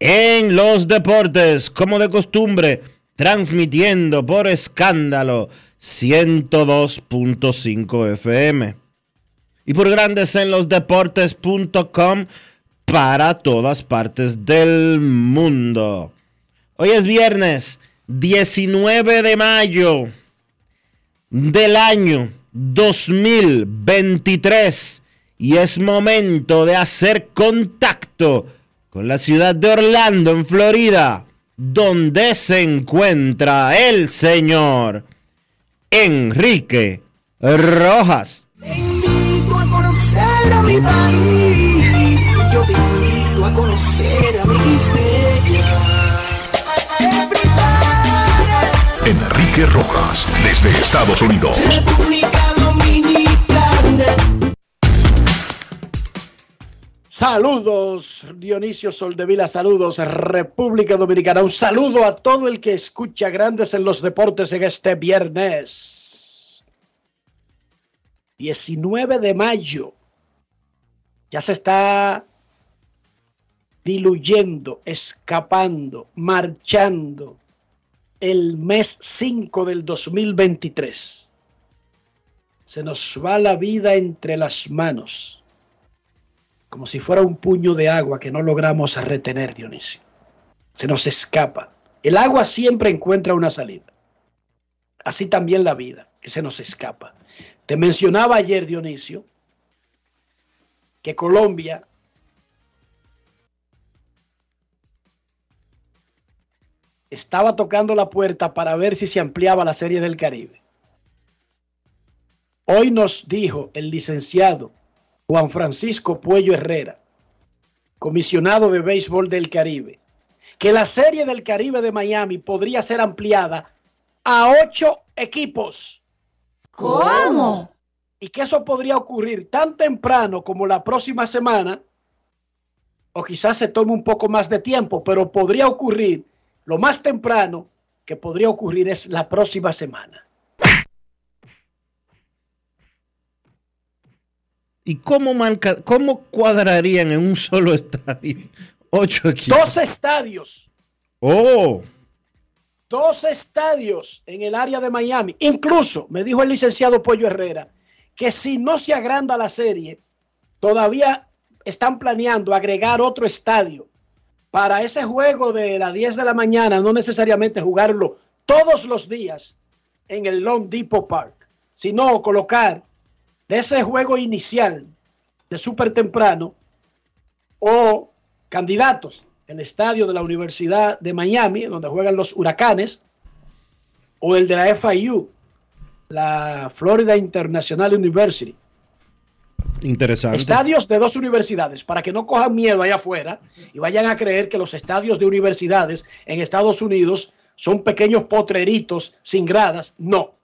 en los Deportes, como de costumbre, transmitiendo por escándalo 102.5 FM y por Grandes en los Deportes.com para todas partes del mundo. Hoy es viernes 19 de mayo del año 2023 y es momento de hacer contacto con la ciudad de Orlando, en Florida, donde se encuentra el señor Enrique Rojas. Te invito a conocer a mi país. Yo te invito a conocer a mi Enrique Rojas, desde Estados Unidos. República Dominicana. Saludos, Dionisio Soldevila, saludos, República Dominicana. Un saludo a todo el que escucha Grandes en los Deportes en este viernes. 19 de mayo. Ya se está diluyendo, escapando, marchando el mes 5 del 2023. Se nos va la vida entre las manos, como si fuera un puño de agua que no logramos retener, Dionisio. Se nos escapa. El agua siempre encuentra una salida. Así también la vida, que se nos escapa. Te mencionaba ayer, Dionisio, que Colombia estaba tocando la puerta para ver si se ampliaba la Serie del Caribe. Hoy nos dijo el licenciado Juan Francisco Puello Herrera, comisionado de béisbol del Caribe, que la Serie del Caribe de Miami podría ser ampliada a ocho equipos. ¿Cómo? Y que eso podría ocurrir tan temprano como la próxima semana, o quizás se tome un poco más de tiempo, pero podría ocurrir lo más temprano que podría ocurrir es la próxima semana. ¿Y cómo, marca, cómo cuadrarían en un solo estadio? Ocho equipos. Dos estadios, Oh, dos estadios en el área de Miami. Incluso me dijo el licenciado Pollo Herrera que si no se agranda la serie, todavía están planeando agregar otro estadio para ese juego de las 10 de la mañana, no necesariamente jugarlo todos los días en el Long Depot Park, sino colocar de ese juego inicial de súper temprano o candidatos el estadio de la Universidad de Miami, donde juegan los huracanes, o el de la FIU, la Florida International University. interesante. Estadios de dos universidades, para que no cojan miedo allá afuera y vayan a creer que los estadios de universidades en Estados Unidos son pequeños potreritos sin gradas. No.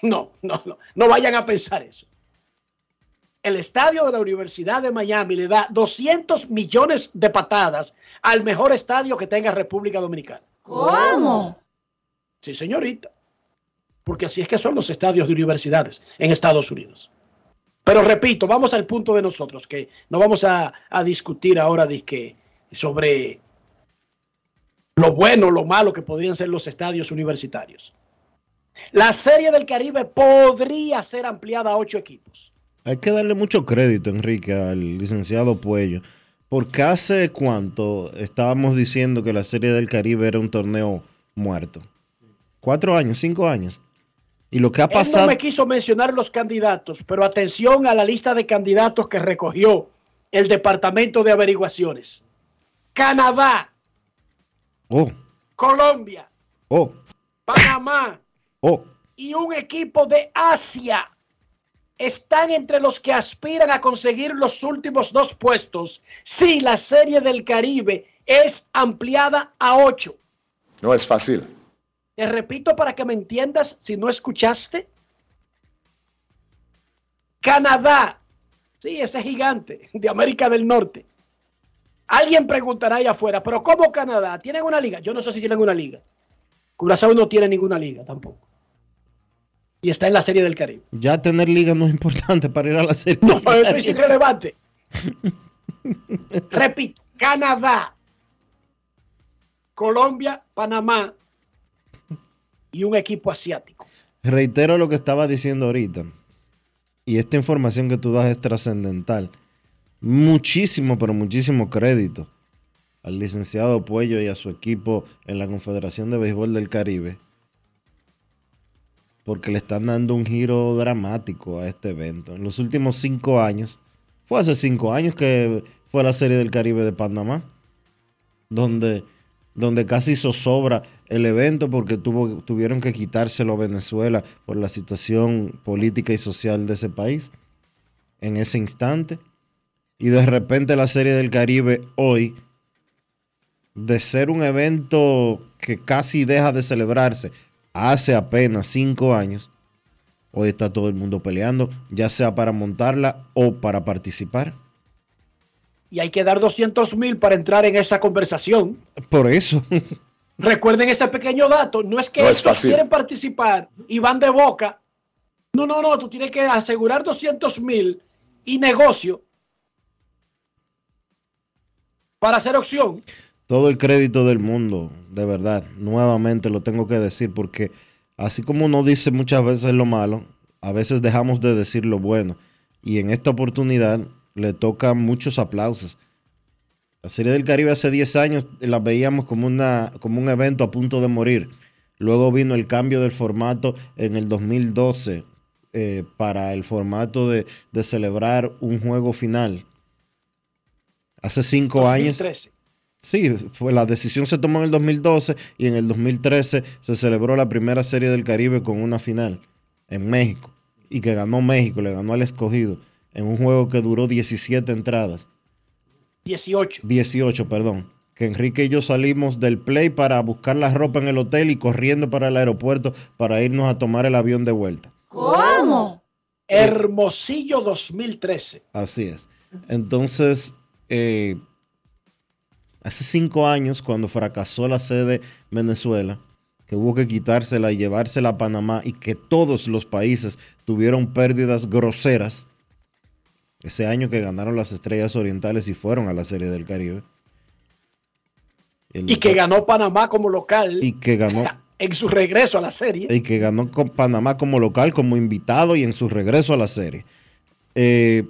No, no, no. No vayan a pensar eso. El estadio de la Universidad de Miami le da 200 millones de patadas al mejor estadio que tenga República Dominicana. ¿Cómo? Sí, señorita. Porque así es que son los estadios de universidades en Estados Unidos. Pero repito, vamos al punto de nosotros, que no vamos a, a discutir ahora de que sobre lo bueno, lo malo que podrían ser los estadios universitarios. La Serie del Caribe podría ser ampliada a ocho equipos. Hay que darle mucho crédito, Enrique, al licenciado Puello, porque hace cuánto estábamos diciendo que la Serie del Caribe era un torneo muerto. Cuatro años, cinco años. Y lo que ha Él pasado... no me quiso mencionar los candidatos, pero atención a la lista de candidatos que recogió el Departamento de Averiguaciones. Canadá, Oh, Colombia, oh, Panamá oh. y un equipo de Asia están entre los que aspiran a conseguir los últimos dos puestos si la Serie del Caribe es ampliada a ocho. No es fácil. Te repito para que me entiendas si no escuchaste. Canadá, sí, ese gigante de América del Norte. Alguien preguntará allá afuera, pero ¿cómo Canadá? ¿Tienen una liga? Yo no sé si tienen una liga. Curazao no tiene ninguna liga tampoco. Y está en la Serie del Caribe. Ya tener liga no es importante para ir a la serie. No, eso es irrelevante. Repito, Canadá, Colombia, Panamá y un equipo asiático. Reitero lo que estaba diciendo ahorita. Y esta información que tú das es trascendental. Muchísimo, pero muchísimo crédito al licenciado Puello y a su equipo en la Confederación de Béisbol del Caribe. Porque le están dando un giro dramático a este evento. En los últimos cinco años, fue hace cinco años que fue la Serie del Caribe de Panamá, donde, donde casi zozobra el evento porque tuvieron que quitárselo a Venezuela por la situación política y social de ese país en ese instante. Y de repente la Serie del Caribe hoy, de ser un evento que casi deja de celebrarse hace apenas cinco años, hoy está todo el mundo peleando, ya sea para montarla o para participar. Y hay que dar 200 mil para entrar en esa conversación. Por eso. Recuerden ese pequeño dato. No es que No fácil. quieren participar y van de boca. No, no, no. Tú tienes que asegurar 200 mil y negocio para hacer opción. todo el crédito del mundo, de verdad. Nuevamente lo tengo que decir porque así como uno dice muchas veces lo malo, a veces dejamos de decir lo bueno. Y en esta oportunidad le tocan muchos aplausos. La Serie del Caribe hace 10 años la veíamos como, una, como un evento a punto de morir. Luego vino el cambio del formato en el 2012 eh, para el formato de, de celebrar un juego final. Hace cinco años. 2013. Sí, fue, la decisión se tomó en el 2012 y en el 2013 se celebró la primera serie del Caribe con una final en México y que ganó México, le ganó al escogido en un juego que duró 17 entradas, 18. 18, perdón. Que Enrique y yo salimos del play para buscar la ropa en el hotel y corriendo para el aeropuerto para irnos a tomar el avión de vuelta. ¿Cómo? Hermosillo 2013. Así es. Entonces, eh, hace cinco años, cuando fracasó la sede Venezuela, que hubo que quitársela y llevársela a Panamá y que todos los países tuvieron pérdidas groseras, ese año que ganaron las estrellas orientales y fueron a la Serie del Caribe. El- Y que ganó Panamá como local y que ganó en su regreso a la serie. y que ganó con Panamá como local, como invitado y en su regreso a la serie. Eh,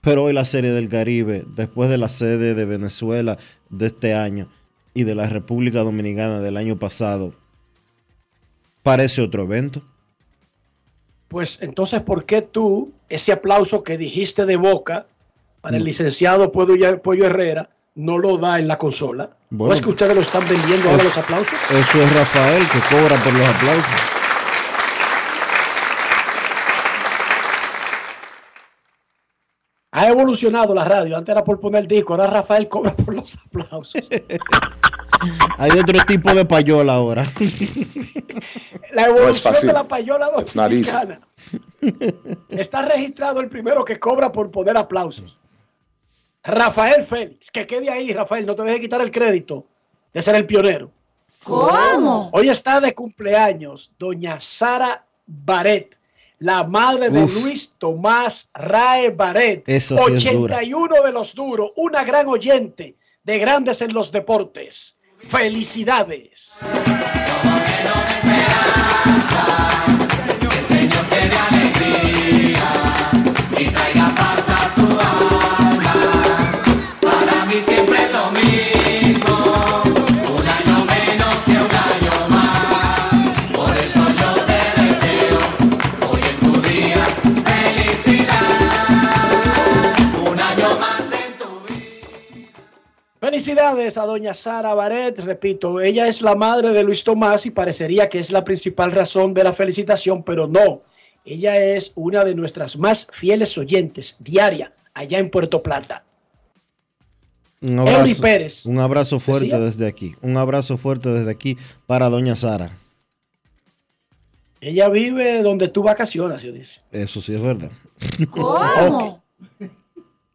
pero hoy la serie del Caribe, después de la sede de Venezuela de este año y de la República Dominicana del año pasado, parece otro evento. Pues entonces, ¿por qué tú, ese aplauso que dijiste de boca para el Mm. licenciado Pollo, Herrera, no lo da en la consola? Bueno, ¿O es que ustedes lo están vendiendo ahora los aplausos? Eso es Rafael que cobra por los aplausos. Ha evolucionado la radio. Antes era por poner disco, ahora Rafael cobra por los aplausos. Hay otro tipo de payola ahora. La No es evolución fácil. de la payola dominicana. Está registrado el primero que cobra por poner aplausos. Rafael Félix, que quede ahí, Rafael, no te dejes quitar el crédito de ser el pionero. ¿Cómo? Hoy está de cumpleaños doña Sara Baret, la madre de Uf. Luis Tomás Rae Baret, Esa sí es dura. 81 de los duros, una gran oyente de Grandes en los Deportes. Felicidades. Felicidades a doña Sara Baret, repito, ella es la madre de Luis Tomás y parecería que es la principal razón de la felicitación, pero no, ella es una de nuestras más fieles oyentes diaria allá en Puerto Plata. Un abrazo, Pérez. un abrazo fuerte Decía. desde aquí. Un abrazo fuerte desde aquí para doña Sara. Ella vive donde tú vacacionas, se dice. Eso sí es verdad. ¿Cómo?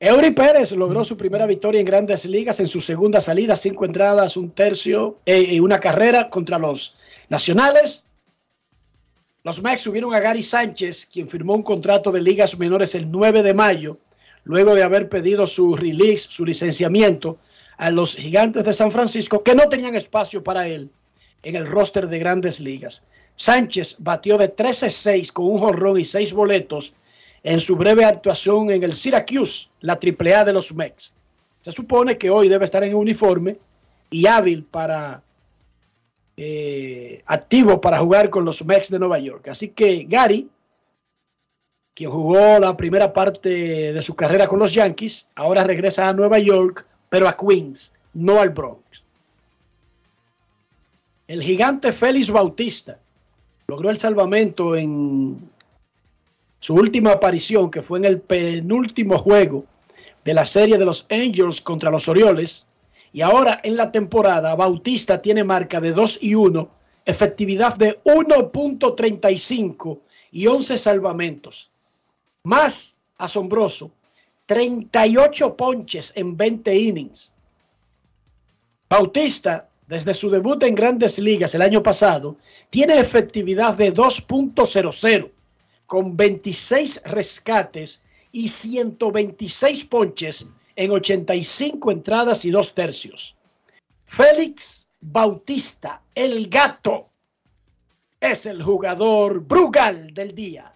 Eury Pérez logró su primera victoria en grandes ligas en su segunda salida, cinco entradas, un tercio eh, y una carrera contra los nacionales. Los Mex subieron a Gary Sánchez, quien firmó un contrato de ligas menores el 9 de mayo, luego de haber pedido su release, su licenciamiento, a los gigantes de San Francisco, que no tenían espacio para él en el roster de grandes ligas. Sánchez batió de 13-6 con un jonrón y seis boletos en su breve actuación en el Syracuse, la AAA de los Mex. Se supone que hoy debe estar en uniforme y hábil para eh, activo para jugar con los Mex de Nueva York. Así que Gary, quien jugó la primera parte de su carrera con los Yankees, ahora regresa a Nueva York, pero a Queens, no al Bronx. El gigante Félix Bautista logró el salvamento en su última aparición, que fue en el penúltimo juego de la serie de los Angels contra los Orioles. Y ahora en la temporada, Bautista tiene marca de 2 y 1, efectividad de 1.35 y 11 salvamentos. Más asombroso, 38 ponches en 20 innings. Bautista, desde su debut en grandes ligas el año pasado, tiene efectividad de 2.00 con 26 rescates y 126 ponches en 85 entradas y dos tercios. Félix Bautista, el gato, es el jugador Brugal del día.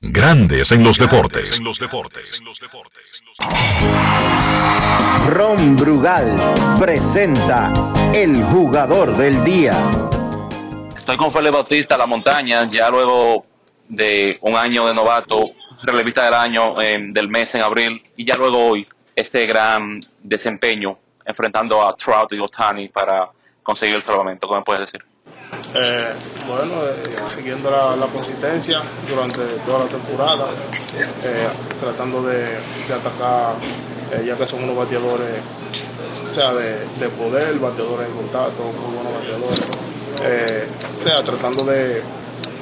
Grandes en los deportes. En los deportes. Ron Brugal presenta el jugador del día. Estoy con Félix Bautista, La Montaña, ya luego de un año de novato, relevista del año, eh, del mes en abril, y ya luego hoy, ese gran desempeño enfrentando a Trout y Otani para conseguir el salvamento. ¿Cómo me puedes decir? Eh, bueno, eh, siguiendo la, consistencia durante toda la temporada, eh, tratando de, de atacar, eh, ya que son unos bateadores, o sea, de, de poder, bateadores en contacto, muy buenos bateadores, eh, sea, tratando de,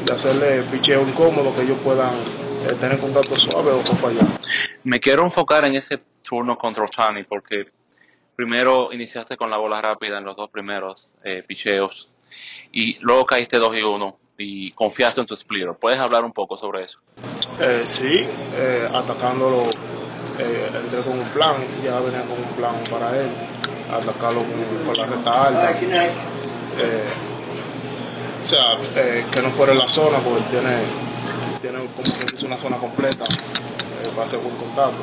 de hacerle picheo incómodo, que ellos puedan eh, tener contacto suave o, o fallar. Me quiero enfocar en ese turno contra Otani porque primero iniciaste con la bola rápida en los dos primeros eh, picheos y luego caíste 2 y 1 y confiaste en tu splitter. ¿Puedes hablar un poco sobre eso? Eh, sí, eh, atacándolo, eh, entré con un plan, ya venía con un plan para él, atacarlo con, con la recta alta. O sea, eh, que no fuera la zona, porque tiene, tiene como una zona completa eh, para hacer buen contacto.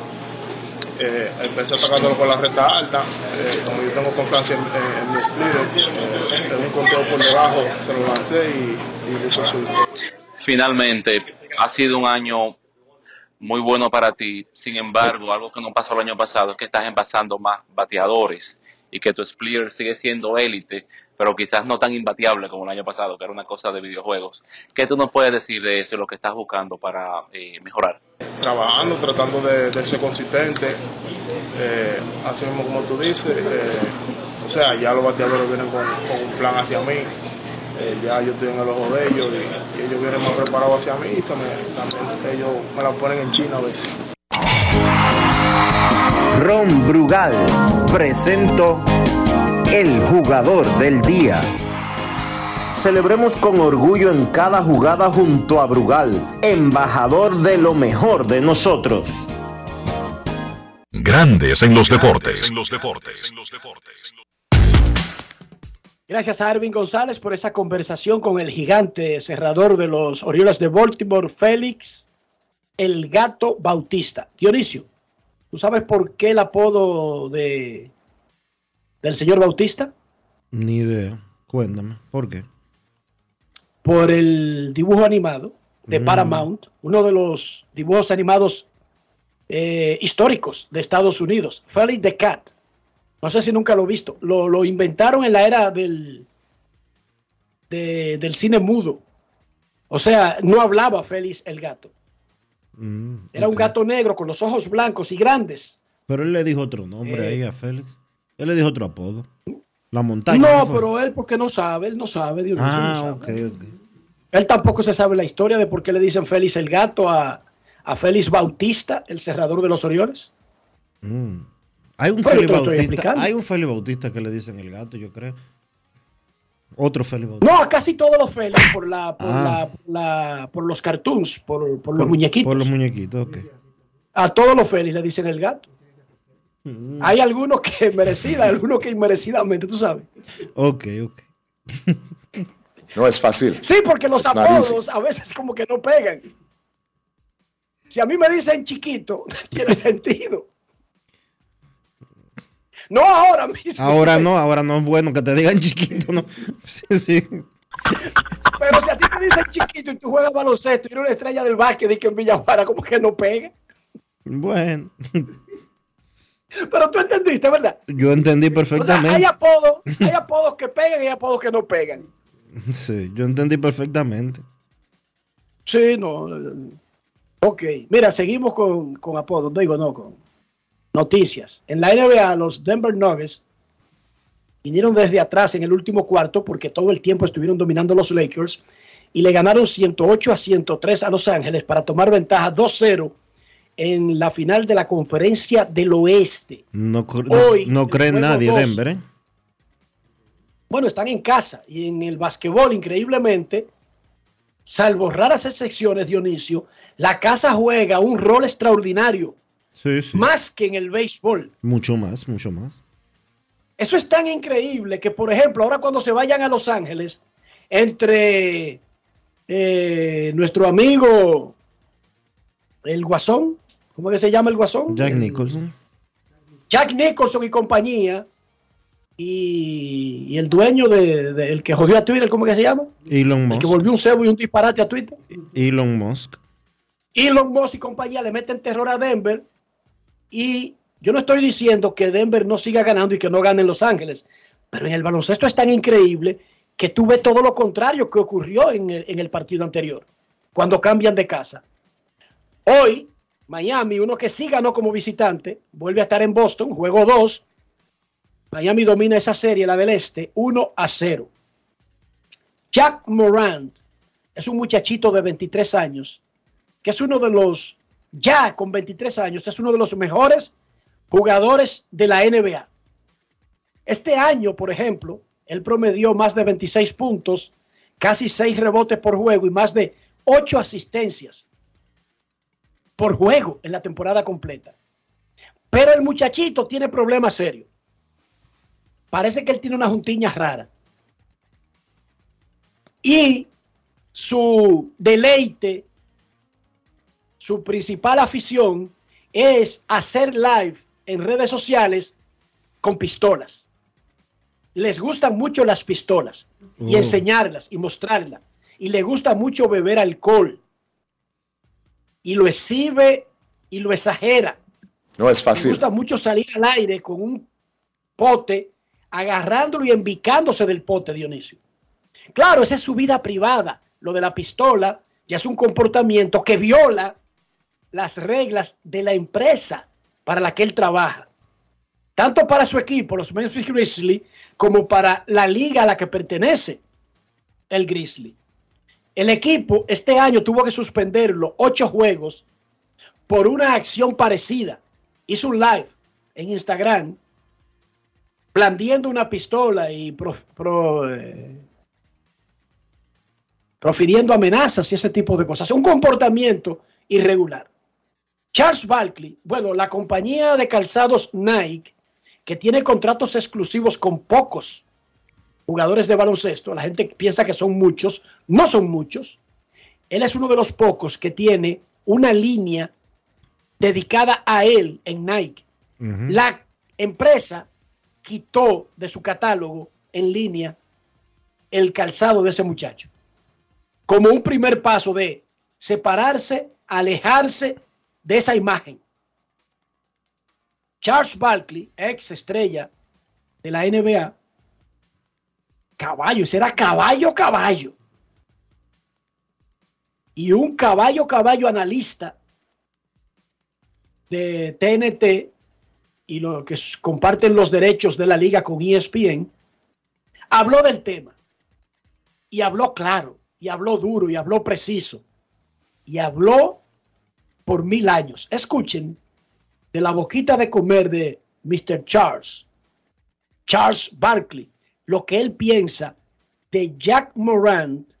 Eh, empecé atacándolo con la recta alta, eh, como yo tengo confianza en, en- mi splitter, eh, en un conteo por debajo, se lo lancé y, y hizo Finalmente, ha sido un año muy bueno para ti. Sin embargo, algo que no pasó el año pasado es que estás envasando más bateadores y que tu splitter sigue siendo élite, pero quizás no tan imbateable como el año pasado, que era una cosa de videojuegos. ¿Qué tú nos puedes decir de eso, lo que estás buscando para eh, mejorar? Trabajando, tratando de, de ser consistente, eh, así mismo como tú dices, eh, o sea, ya los bateadores vienen con, con un plan hacia mí, eh, ya yo estoy en el ojo de ellos y, y ellos vienen más preparados hacia mí y también, también ellos me la ponen en China a veces. Ron Brugal presento el jugador del día. Celebremos con orgullo en cada jugada junto a Brugal, embajador de lo mejor de nosotros. Grandes en los deportes. Gracias a Arvin González por esa conversación con el gigante cerrador de los Orioles de Baltimore, Félix el Gato Bautista. Dionisio, ¿tú sabes por qué el apodo de del señor Bautista? Ni idea. Cuéntame, ¿por qué? Por el dibujo animado de Mm. Paramount, uno de los dibujos animados eh, históricos de Estados Unidos, Félix the Cat. No sé si nunca lo he visto. Lo, lo inventaron en la era del, de- del cine mudo. O sea, no hablaba Félix el gato. Mm, Era un gato negro con los ojos blancos y grandes. Pero él le dijo otro nombre Eh. ahí a Félix. Él le dijo otro apodo. La montaña. No, pero él porque no sabe, él no sabe, Dionisio, no Ah, sabe. ok, ok. Él tampoco se sabe la historia de por qué le dicen Félix el gato a, a Félix Bautista, el cerrador de los Orioles. Mm. Hay un Félix Bautista. Hay un Félix Bautista que le dicen el gato, yo creo. Otro Félix Bautista. No, a casi todos los Félix por la, por Ah. la, por la- por los cartoons, por, por los muñequitos. Por los muñequitos, ok. A todos los Félix le dicen el gato. Mm. Hay algunos que merecida, algunos que inmerecidamente, tú sabes. Ok, ok. No es fácil. Sí, porque los It's apodos a veces como que no pegan. Si a mí me dicen chiquito, tiene sentido. No ahora mismo. Ahora no, ahora no es bueno que te digan chiquito, ¿no? Sí, sí. Pero si a ti te dicen chiquito y tú juegas baloncesto y eres una estrella del básquet y que en Villajuana como que no pega. Bueno, Pero tú entendiste, ¿verdad? yo entendí O sea, perfectamente. hay apodos, hay apodos que pegan y hay apodos que no pegan. Sí, yo entendí perfectamente. Sí, no. Ok, mira, seguimos con, con apodos, digo, no, con noticias. En la NBA, los Denver Nuggets vinieron desde atrás en el último cuarto porque todo el tiempo estuvieron dominando los Lakers y le ganaron 108 a 103 a Los Ángeles para tomar ventaja 2-0 en la final de la conferencia del oeste. No, Hoy, no, cree nadie dos. Denver, ¿eh? Bueno, están en casa y en el basquetbol, increíblemente, salvo raras excepciones, Dionisio, la casa juega un rol extraordinario, Sí, sí. más que en el béisbol. Mucho más, mucho más. Eso es tan increíble que, por ejemplo, ahora cuando se vayan a Los Ángeles, entre eh, nuestro amigo, el Guasón, ¿cómo que se llama el Guasón? Jack El- Nicholson. Jack Nicholson y compañía, y, y el dueño de, de- el que jodió a Twitter, ¿cómo que se llama? Elon El Musk. que volvió un cebo y un disparate a Twitter. Elon Musk. Elon Musk y compañía le meten terror a Denver. Y yo no estoy diciendo que Denver no siga ganando y que no gane en Los Ángeles. Pero en el baloncesto es tan increíble que tú ves todo lo contrario que ocurrió en el, en el partido anterior, cuando cambian de casa. Hoy, Miami, uno que sí ganó como visitante, vuelve a estar en Boston, juego 2. Miami domina esa serie, la del Este, 1 a 0. Jack Morant es un muchachito de 23 años, que es uno de los, ya con 23 años, es uno de los mejores jugadores de la NBA. Este año, por ejemplo, él promedió más de 26 puntos, casi 6 rebotes por juego y más de 8 asistencias por juego en la temporada completa. Pero el muchachito tiene problemas serios. Parece que él tiene una juntiña rara. Y su deleite, su principal afición es hacer live en redes sociales con pistolas. Les gustan mucho las pistolas y Oh. enseñarlas y mostrarlas. Y le gusta mucho beber alcohol. Y lo exhibe y lo exagera. No es fácil. gusta mucho salir al aire con un pote agarrándolo y embicándose del pote, Dionisio. Claro, esa es su vida privada. Lo de la pistola ya es un comportamiento que viola las reglas de la empresa para la que él trabaja. Tanto para su equipo, los Memphis Grizzlies, como para la liga a la que pertenece el Grizzly. El equipo este año tuvo que suspenderlo ocho juegos por una acción parecida. Hizo un live en Instagram blandiendo una pistola y eh, profiriendo amenazas y ese tipo de cosas. Un comportamiento irregular. Charles Barkley, bueno, la compañía de calzados Nike, que tiene contratos exclusivos con pocos jugadores de baloncesto, la gente piensa que son muchos, no son muchos. Él es uno de los pocos que tiene una línea dedicada a él en Nike. La empresa quitó de su catálogo en línea el calzado de ese muchacho. Como un primer paso de separarse, alejarse de esa imagen. Charles Barkley, ex estrella de la NBA, caballo, ese era caballo, caballo. Y un caballo, caballo analista de TNT y lo que comparten los derechos de la liga con ESPN, habló del tema. Y habló claro, y habló duro, y habló preciso. Y habló por mil años. Escuchen de la boquita de comer de Mr. Charles, Charles Barkley, lo que él piensa de Jack Morant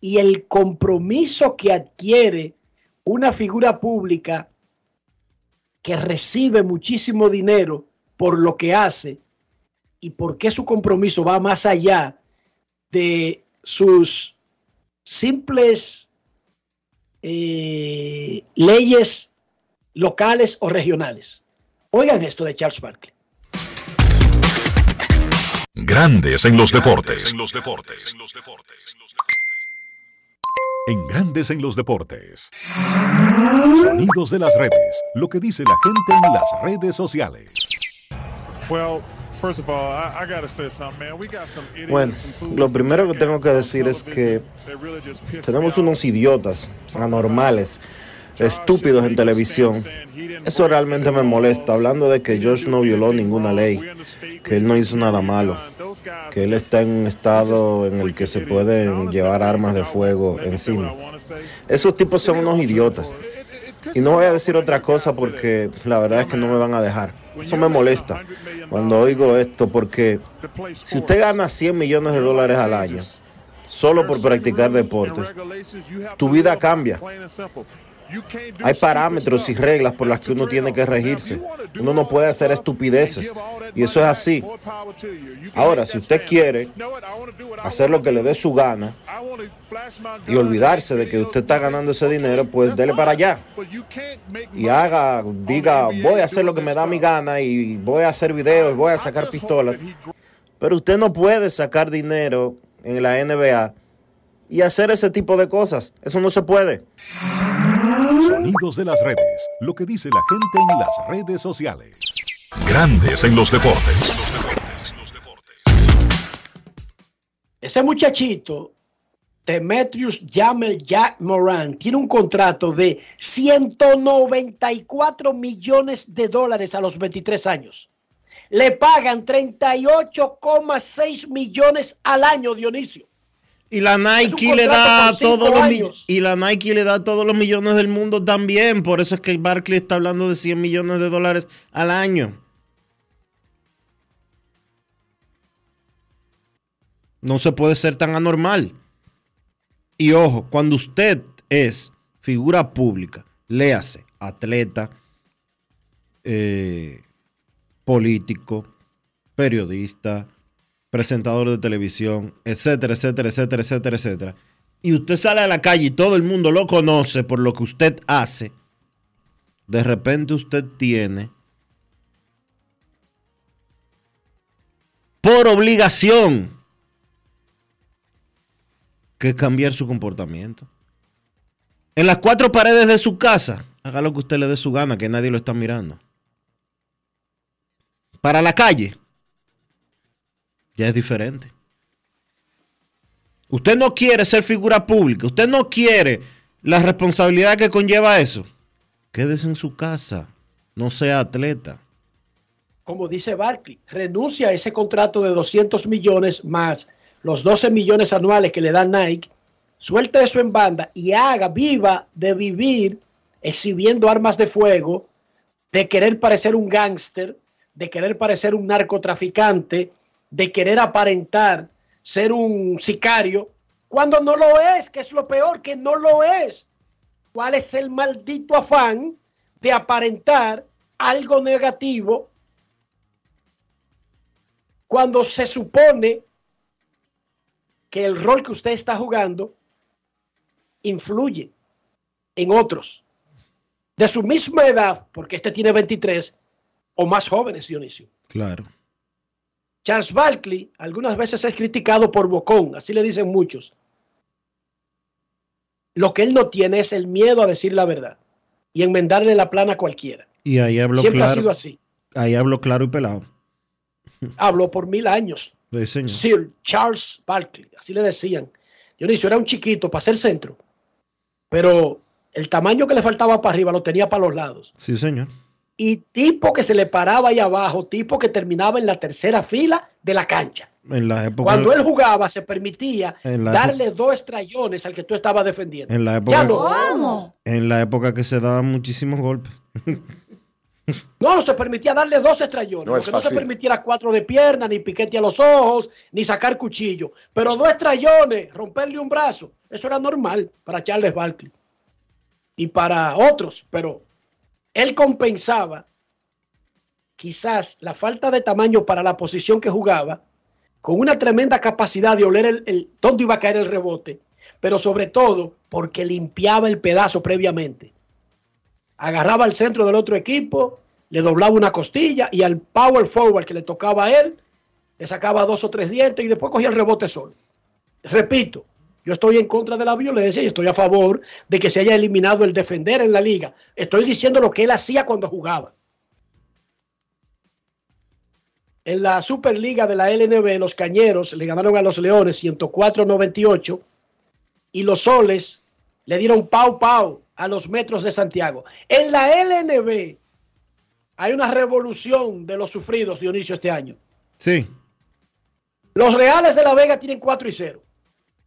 y el compromiso que adquiere una figura pública que recibe muchísimo dinero por lo que hace y por qué su compromiso va más allá de sus simples eh, leyes locales o regionales. Oigan esto de Charles Barkley. Grandes en los deportes. En Grandes en los deportes. Sonidos de las redes. Lo que dice la gente en las redes sociales. Well, first of all, I, I gotta say something, man. We got some idiots, Bueno, lo primero que tengo que decir es que tenemos unos idiotas anormales, estúpidos en televisión. Eso realmente me molesta, hablando de que Josh no violó ninguna ley, que él no hizo nada malo, que él está en un estado en el que se pueden llevar armas de fuego encima. Esos tipos son unos idiotas. Y no voy a decir otra cosa porque la verdad es que no me van a dejar. Eso me molesta cuando oigo esto porque si usted gana 100 millones de dólares al año solo por practicar deportes, tu vida cambia. Hay parámetros y reglas por las que uno tiene que regirse. Uno no puede hacer estupideces. Y eso es así. Ahora, si usted quiere hacer lo que le dé su gana y olvidarse de que usted está ganando ese dinero, pues dele para allá. Y haga, diga, voy a hacer lo que me da mi gana y voy a hacer videos y voy a sacar pistolas. Pero usted no puede sacar dinero en la NBA y hacer ese tipo de cosas. Eso no se puede. Sonidos de las redes. Lo que dice la gente en las redes sociales. Grandes en los deportes. Ese muchachito, Demetrius Jamel Jack Moran, tiene un contrato de 194 millones de dólares a los 23 años. Le pagan 38,6 millones al año, Dionisio. Y la Nike le da todos los y la Nike le da todos los millones del mundo también. Por eso es que Barkley está hablando de 100 millones de dólares al año. No se puede ser tan anormal. Y ojo, cuando usted es figura pública, léase, atleta, eh, político, periodista, presentador de televisión, etcétera, etcétera, etcétera, etcétera, etcétera. Y usted sale a la calle y todo el mundo lo conoce por lo que usted hace. De repente usted tiene por obligación que cambiar su comportamiento. En las cuatro paredes de su casa, haga lo que usted le dé su gana, que nadie lo está mirando. Para la calle, ya es diferente. Usted no quiere ser figura pública, usted no quiere la responsabilidad que conlleva eso. Quédese en su casa, no sea atleta. Como dice Barkley, renuncia a ese contrato de 200 millones más los 12 millones anuales que le da Nike, suelte eso en banda y haga, viva de vivir exhibiendo armas de fuego, de querer parecer un gángster, de querer parecer un narcotraficante, de querer aparentar ser un sicario, cuando no lo es, que es lo peor, que no lo es. ¿Cuál es el maldito afán de aparentar algo negativo cuando se supone que el rol que usted está jugando influye en otros de su misma edad, porque este tiene 23 o más jóvenes, Dionisio. Claro. Charles Barkley algunas veces es criticado por bocón, así le dicen muchos. Lo que él no tiene es el miedo a decir la verdad y enmendarle la plana a cualquiera. Y ahí habló Siempre claro. ha sido así. Ahí habló claro y pelado. Habló por mil años. Sí, señor. Sir Charles Barkley, así le decían. Dionisio era un chiquito para ser centro, pero el tamaño que le faltaba para arriba lo tenía para los lados. Sí, señor. Y tipo que se le paraba ahí abajo, tipo que terminaba en la tercera fila de la cancha. En la época. Cuando él jugaba se permitía darle dos estrellones al que tú estabas defendiendo. En la Ya época. no. En la época que se daban muchísimos golpes. No, no se permitía darle dos estrellones. No Lo es que no se permitiera cuatro de pierna, ni piquete a los ojos, ni sacar cuchillo. Pero dos estrellones, romperle un brazo, eso era normal para Charles Barkley. Y para otros, pero él compensaba quizás la falta de tamaño para la posición que jugaba con una tremenda capacidad de oler el, dónde iba a caer el rebote, pero sobre todo porque limpiaba el pedazo previamente agarraba al centro del otro equipo, le doblaba una costilla y al power forward que le tocaba a él, le sacaba dos o tres dientes y después cogía el rebote solo. Repito, yo estoy en contra de la violencia y estoy a favor de que se haya eliminado el defender en la liga. Estoy diciendo lo que él hacía cuando jugaba. En la Superliga de la LNB, los Cañeros le ganaron a los Leones 104-98 y los Soles le dieron pau pau a los Metros de Santiago. En la LNB hay una revolución de los sufridos, Dionisio, este año. Sí. Los Reales de la Vega tienen 4 y 0.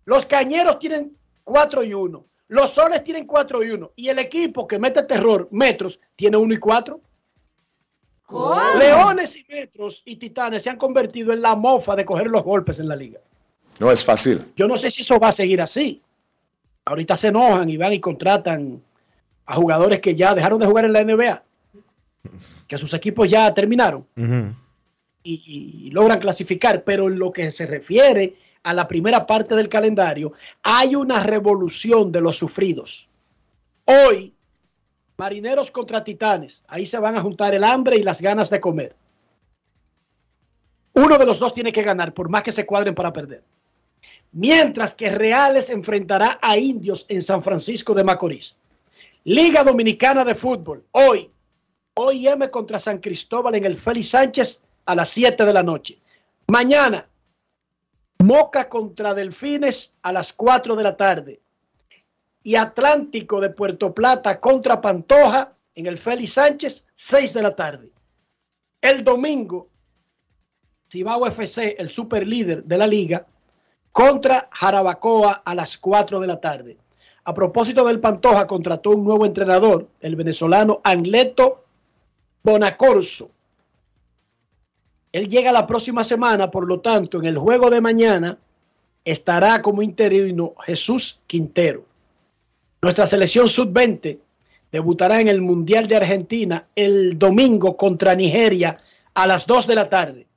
Los Cañeros tienen 4 y 1. Los Soles tienen 4 y 1. Y el equipo que mete terror, Metros, tiene 1 y 4. Leones y Metros y Titanes se han convertido en la mofa de coger los golpes en la liga. No es fácil. Yo no sé si eso va a seguir así. Ahorita se enojan y van y contratan a jugadores que ya dejaron de jugar en la NBA, que sus equipos ya terminaron y logran clasificar, pero en lo que se refiere a la primera parte del calendario, hay una revolución de los sufridos. Hoy, marineros contra titanes, ahí se van a juntar el hambre y las ganas de comer. Uno de los dos tiene que ganar, por más que se cuadren para perder. Mientras que Reales enfrentará a Indios en San Francisco de Macorís. Liga Dominicana de Fútbol, hoy, OIM contra San Cristóbal en el Félix Sánchez a las 7 de la noche. Mañana, Moca contra Delfines a las 4 de la tarde. Y Atlántico de Puerto Plata contra Pantoja en el Félix Sánchez, 6 de la tarde. El domingo, Cibao FC, el super líder de la liga, contra Jarabacoa a las 4 de la tarde. A propósito del Pantoja, contrató un nuevo entrenador, el venezolano Angleto Bonacorso. Él llega la próxima semana, por lo tanto, en el juego de mañana estará como interino Jesús Quintero. Nuestra selección sub-20 debutará en el Mundial de Argentina el domingo contra Nigeria a las 2 de la tarde.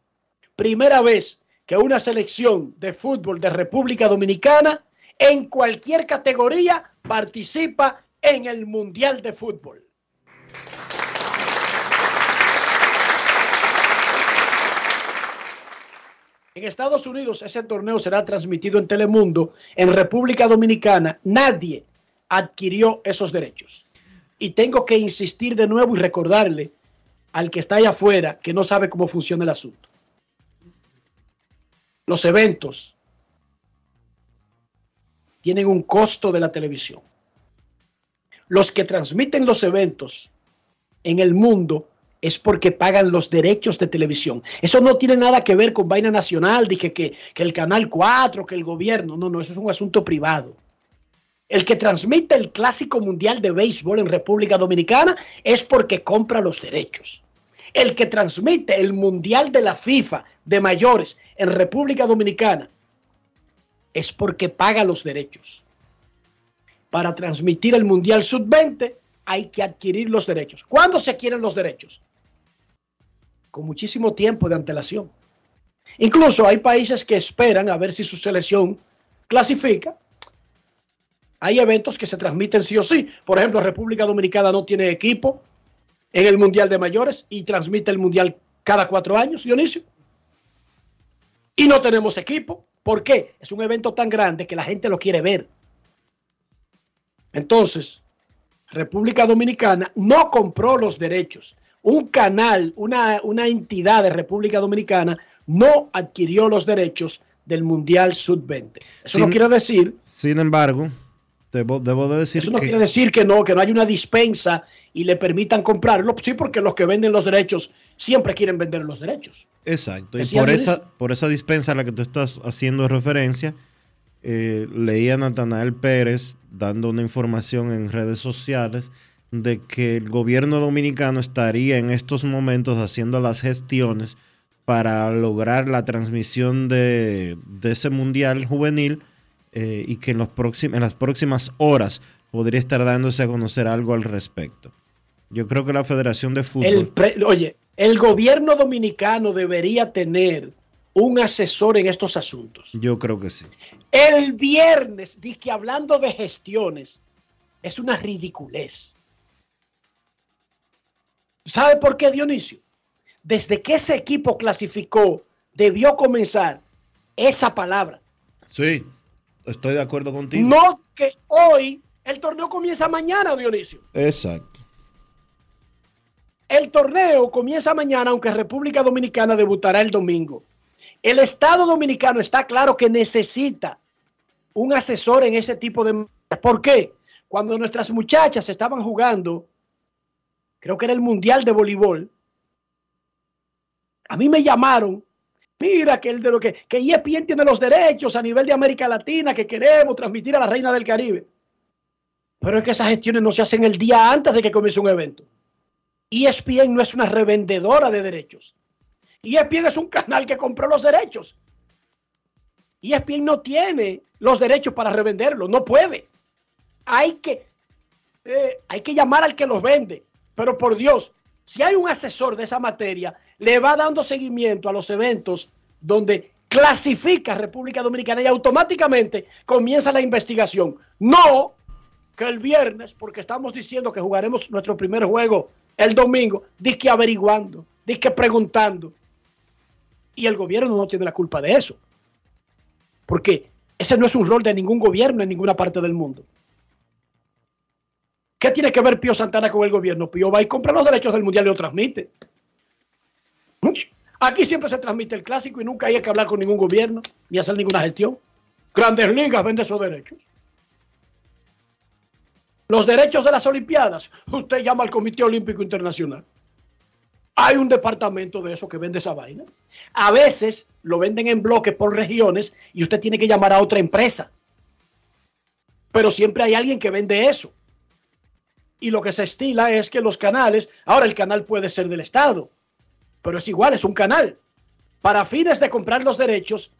Primera vez que una selección de fútbol de República Dominicana en cualquier categoría participa en el Mundial de Fútbol. En Estados Unidos ese torneo será transmitido en Telemundo. En República Dominicana nadie adquirió esos derechos. Y tengo que insistir de nuevo y recordarle al que está allá afuera que no sabe cómo funciona el asunto. Los eventos tienen un costo de la televisión. Los que transmiten los eventos en el mundo es porque pagan los derechos de televisión. Eso no tiene nada que ver con vaina nacional, dije que, que el Canal 4, que el gobierno. No, no, eso es un asunto privado. El que transmite el Clásico Mundial de Béisbol en República Dominicana es porque compra los derechos. El que transmite el Mundial de la FIFA de mayores en República Dominicana es porque paga los derechos. Para transmitir el Mundial Sub-20 hay que adquirir los derechos. ¿Cuándo se adquieren los derechos? Con muchísimo tiempo de antelación. Incluso hay países que esperan a ver si su selección clasifica. Hay eventos que se transmiten sí o sí. Por ejemplo, República Dominicana no tiene equipo en el Mundial de Mayores y transmite el Mundial cada cuatro años, Dionisio. Y no tenemos equipo. ¿Por qué? Es un evento tan grande que la gente lo quiere ver. Entonces, República Dominicana no compró los derechos. Un canal, una, una entidad de República Dominicana no adquirió los derechos del Mundial Sub-20. Eso Sin- no quiere decir, Sin embargo, debo, debo de decir eso no que quiere decir que no, que no hay una dispensa y le permitan comprarlo. Sí, porque los que venden los derechos siempre quieren vender los derechos. Exacto. Y por esa, por esa dispensa a la que tú estás haciendo referencia, eh, leí a Natanael Pérez dando una información en redes sociales de que el gobierno dominicano estaría en estos momentos haciendo las gestiones para lograr la transmisión de, de ese mundial juvenil eh, y que en, los próxim- en las próximas horas podría estar dándose a conocer algo al respecto. Yo creo que la Federación de Fútbol... El oye, el gobierno dominicano debería tener un asesor en estos asuntos. Yo creo que sí. El viernes, que hablando de gestiones, es una ridiculez. ¿Sabe por qué, Dionisio? Desde que ese equipo clasificó, debió comenzar esa palabra. Sí, estoy de acuerdo contigo. No que hoy el torneo comienza mañana, Dionisio. Exacto. El torneo comienza mañana, aunque República Dominicana debutará el domingo. El Estado Dominicano está claro que necesita un asesor en ese tipo de... ¿Por qué? Cuando nuestras muchachas estaban jugando, creo que era el Mundial de Voleibol, a mí me llamaron, mira que el de lo que, que ESPN tiene los derechos a nivel de América Latina que queremos transmitir a la Reina del Caribe. Pero es que esas gestiones no se hacen el día antes de que comience un evento. ESPN no es una revendedora de derechos. ESPN es un canal que compró los derechos. ESPN no tiene los derechos para revenderlos, no puede. Hay que, eh, hay que llamar al que los vende. Pero por Dios, si hay un asesor de esa materia, le va dando seguimiento a los eventos donde clasifica República Dominicana y automáticamente comienza la investigación. No que el viernes, porque estamos diciendo que jugaremos nuestro primer juego el domingo, disque averiguando, disque preguntando. Y el gobierno no tiene la culpa de eso. Porque ese no es un rol de ningún gobierno en ninguna parte del mundo. ¿Qué tiene que ver Pío Santana con el gobierno? Pío va y compra los derechos del mundial y lo transmite. Aquí siempre se transmite el clásico y nunca hay que hablar con ningún gobierno ni hacer ninguna gestión. Grandes Ligas vende esos derechos. Los derechos de las Olimpiadas, usted llama al Comité Olímpico Internacional. Hay un departamento de eso que vende esa vaina. A veces lo venden en bloques por regiones y usted tiene que llamar a otra empresa. Pero siempre hay alguien que vende eso. Y lo que se estila es que los canales, ahora el canal puede ser del Estado, pero es igual, es un canal. Para fines de comprar los derechos,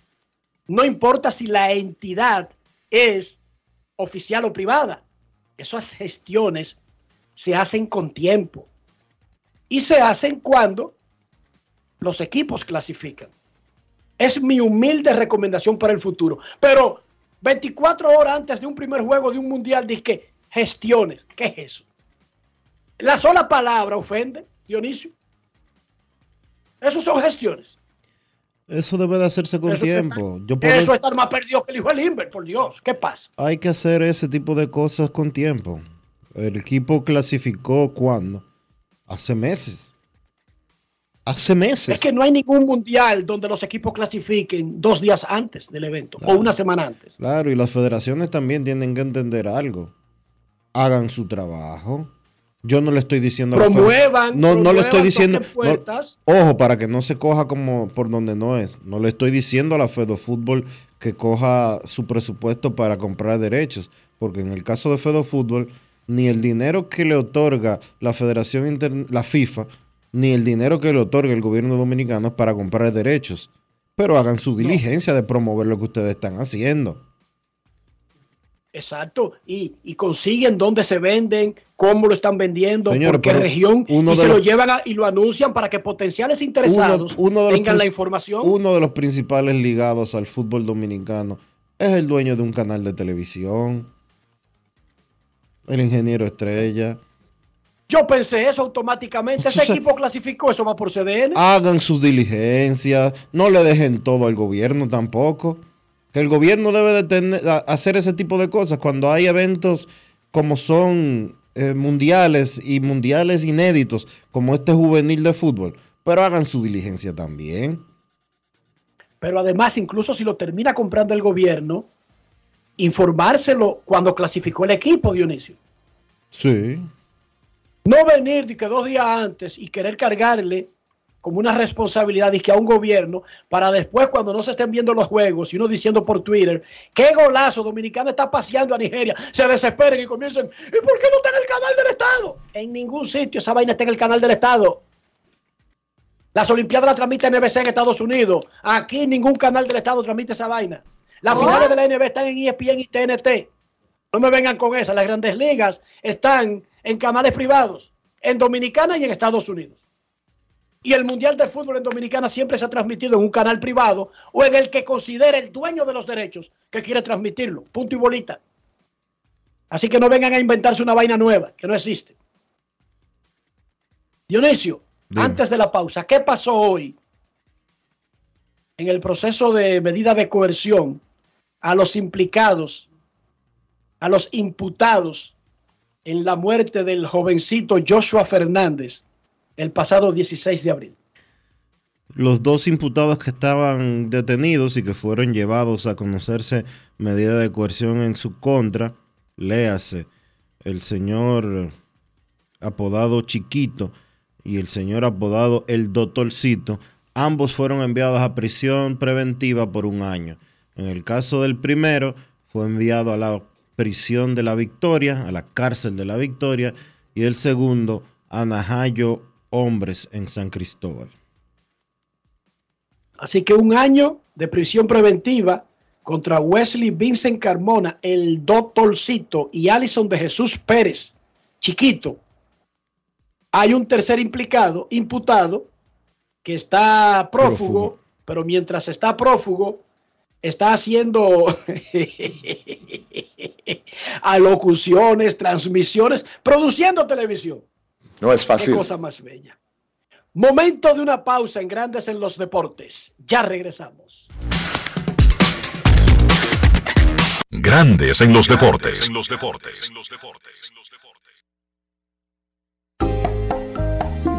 no importa si la entidad es oficial o privada. Esas gestiones se hacen con tiempo y se hacen cuando los equipos clasifican. Es mi humilde recomendación para el futuro. Pero 24 horas antes de un primer juego de un mundial, que gestiones. ¿Qué es eso? La sola palabra ofende, Dionisio. Esos son gestiones. Eso debe de hacerse con Eso, tiempo. Yo puedo- eso es estar más perdido que el hijo de Limber, por Dios. ¿Qué pasa? Hay que hacer ese tipo de cosas con tiempo. El equipo clasificó cuando? Hace meses. Hace meses. Es que no hay ningún mundial donde los equipos clasifiquen dos días antes del evento o una semana antes. Claro, y las federaciones también tienen que entender algo. Hagan su trabajo. Yo no le estoy diciendo Promuevan, no, no le estoy diciendo. no- ojo, para que no se coja como por donde no es. No le estoy diciendo a la Fedo Fútbol que coja su presupuesto para comprar derechos. Porque en el caso de Fedo Fútbol, ni el dinero que le otorga la Federación Inter- la FIFA, ni el dinero que le otorga el gobierno dominicano es para comprar derechos. Pero hagan su diligencia de promover lo que ustedes están haciendo. Exacto. Y, y consiguen dónde se venden, cómo lo están vendiendo, Señores, por qué región. uno Y se los- lo llevan a- y lo anuncian para que potenciales interesados Uno- uno de los tengan la información. Uno de los principales ligados al fútbol dominicano es el dueño de un canal de televisión, el ingeniero estrella. Yo pensé eso automáticamente. Ese equipo clasificó, eso va por CDN. Hagan sus diligencias, no le dejen todo al gobierno tampoco. Que el gobierno debe de tener- a- hacer ese tipo de cosas cuando hay eventos como son eh, mundiales y mundiales inéditos, como este juvenil de fútbol. Pero hagan su diligencia también. Pero además, incluso si lo termina comprando el gobierno, informárselo cuando clasificó el equipo, Dionisio. Sí. No venir de que dos días antes y querer cargarle como una responsabilidad y que a un gobierno para después cuando no se estén viendo los juegos y uno diciendo por Twitter qué golazo Dominicana está paseando a Nigeria se desesperen y comiencen ¿y por qué no está en el canal del Estado? En ningún sitio esa vaina está en el canal del Estado. Las Olimpiadas las transmite NBC en Estados Unidos. Aquí ningún canal del Estado transmite esa vaina. Las finales de la NBA están en ESPN y TNT no me vengan con esa. Las grandes ligas están en canales privados en Dominicana y en Estados Unidos y el Mundial de Fútbol en Dominicana siempre se ha transmitido en un canal privado o en el que considere el dueño de los derechos que quiere transmitirlo. Punto y bolita. Así que no vengan a inventarse una vaina nueva que no existe. Dionisio, Dime. antes de la pausa, ¿qué pasó hoy en el proceso de medida de coerción a los implicados, a los imputados en la muerte del jovencito Joshua Fernández el pasado 16 de abril? Los dos imputados que estaban detenidos y que fueron llevados a conocerse medida de coerción en su contra, léase el señor apodado Chiquito y el señor apodado El Doctorcito, ambos fueron enviados a prisión preventiva por un año. En el caso del primero, fue enviado a la prisión de la Victoria, a la cárcel de la Victoria, y el segundo a Najayo Hombres en San Cristóbal. Así que un año de prisión preventiva contra Wesley Vincent Carmona, el doctorcito y Alison de Jesús Pérez, chiquito. Hay un tercer implicado, imputado, que está prófugo, Prófugo. pero mientras está prófugo, está haciendo alocuciones, transmisiones, produciendo televisión. No es Qué fácil. cosa más bella. Momento de una pausa en Grandes en los Deportes. Ya regresamos. Grandes en los deportes. En los deportes.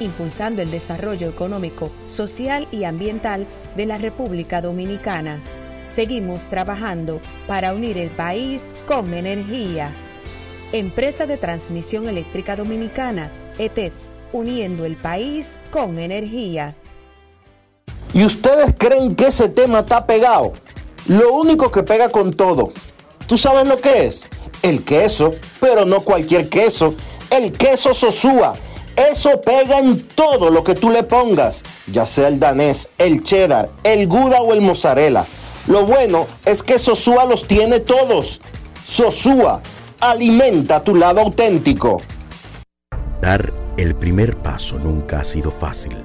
impulsando el desarrollo económico, social y ambiental de la República Dominicana. Seguimos trabajando para unir el país con energía. Empresa de Transmisión Eléctrica Dominicana, ETED, uniendo el país con energía. ¿Y ustedes creen que ese tema está pegado? Lo único que pega con todo, ¿tú sabes lo que es? El queso, pero no cualquier queso, el queso Sosúa. Eso pega en todo lo que tú le pongas, ya sea el danés, el cheddar, el gouda o el mozzarella. Lo bueno es que Sosúa los tiene todos. Sosúa, alimenta tu lado auténtico. Dar el primer paso nunca ha sido fácil,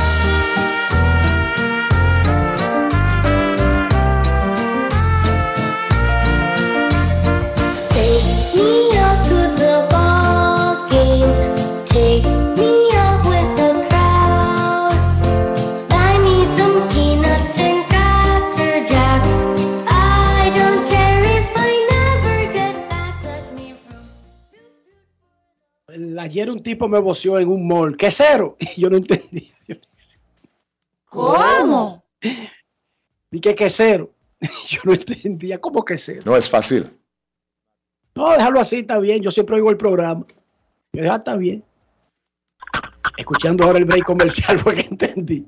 Ayer un tipo me voció en un mall. ¿Qué cero? Y yo no entendí. ¿Cómo? Dije que cero. Yo no entendía. ¿Cómo que cero? No es fácil. No, déjalo así, está bien. Yo siempre oigo el programa. Ya está bien. Escuchando ahora el break comercial fue que entendí.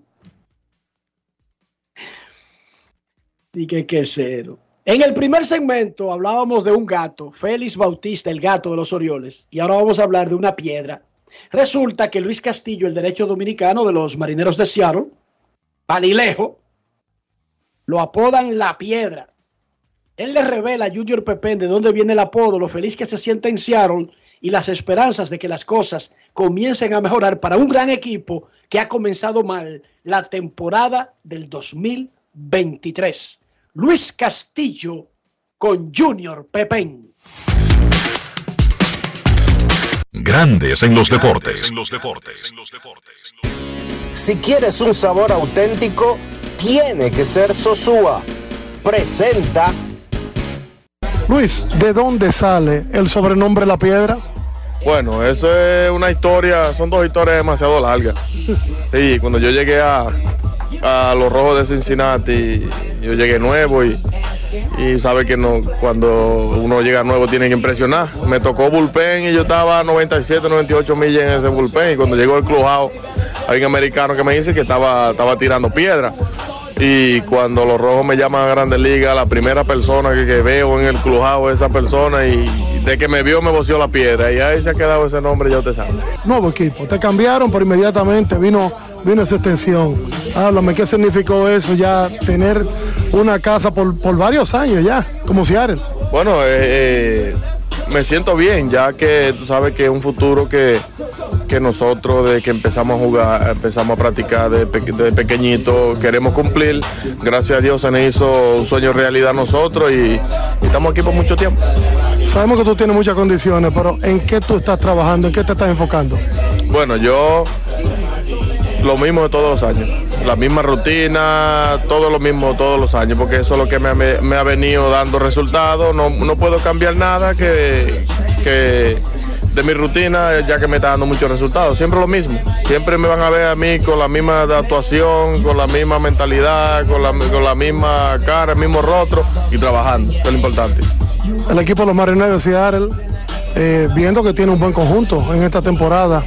Dije que cero. En el primer segmento hablábamos de un gato, Félix Bautista, el gato de los Orioles, y ahora vamos a hablar de una piedra. Resulta que Luis Castillo, el derecho dominicano de los marineros de Seattle, Palilejo, lo apodan La Piedra. Él le revela a Junior Pepén de dónde viene el apodo, lo feliz que se siente en Seattle y las esperanzas de que las cosas comiencen a mejorar para un gran equipo que ha comenzado mal la temporada del 2023. Luis Castillo con Junior Pepén. Grandes en los deportes. Si quieres un sabor auténtico, tiene que ser Sosúa. Presenta Luis, ¿de dónde sale el sobrenombre La Piedra? Bueno, eso es una historia, son dos historias demasiado largas. Sí, cuando yo llegué a, los Rojos de Cincinnati, yo llegué nuevo y, sabe que no, cuando uno llega nuevo tiene que impresionar. Me tocó bullpen y yo estaba a 97, 98 millas en ese bullpen y cuando llegó el clubhouse hay un americano que me dice que estaba, estaba tirando piedra. Y cuando los rojos me llaman a Grandes Ligas, la primera persona que, que veo en el clubhouse es esa persona y de que me vio me voció la piedra y ahí se ha quedado ese nombre, ya usted sabe. Nuevo equipo. Te cambiaron, pero inmediatamente vino, vino esa extensión. Háblame, ¿qué significó eso ya? Tener una casa por, por varios años ya, como Seattle. Bueno, eh, eh, me siento bien, ya que tú sabes que es un futuro que, que nosotros de que empezamos a jugar, empezamos a practicar de, pe- de pequeñito, queremos cumplir. Gracias a Dios se nos hizo un sueño realidad a nosotros y, y estamos aquí por mucho tiempo. Sabemos que tú tienes muchas condiciones, pero ¿en qué tú estás trabajando? ¿En qué te estás enfocando? Bueno, yo lo mismo de todos los años. La misma rutina, todo lo mismo todos los años, porque eso es lo que me, ha- venido dando resultados. No, no puedo cambiar nada que, que de mi rutina, ya que me está dando muchos resultados. Siempre lo mismo. Siempre me van a ver a mí con la misma actuación, con la misma mentalidad, con la, con la misma cara, el mismo rostro y trabajando, que es lo importante. El equipo de los Marineros de Seattle, eh, viendo que tiene un buen conjunto en esta temporada,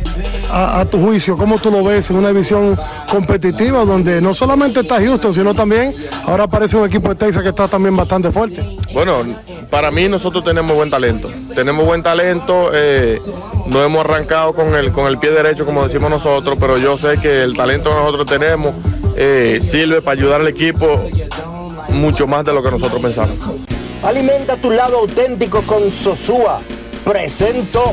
a, a tu juicio, cómo tú lo ves en una división competitiva donde no solamente está Houston, sino también ahora aparece un equipo de Texas que está también bastante fuerte. Bueno, para mí nosotros tenemos buen talento. Tenemos buen talento. eh, no hemos arrancado con el, con el pie derecho, como decimos nosotros, pero yo sé que el talento que nosotros tenemos eh, sirve para ayudar al equipo mucho más de lo que nosotros pensamos. Alimenta tu lado auténtico con Sosúa. Presento.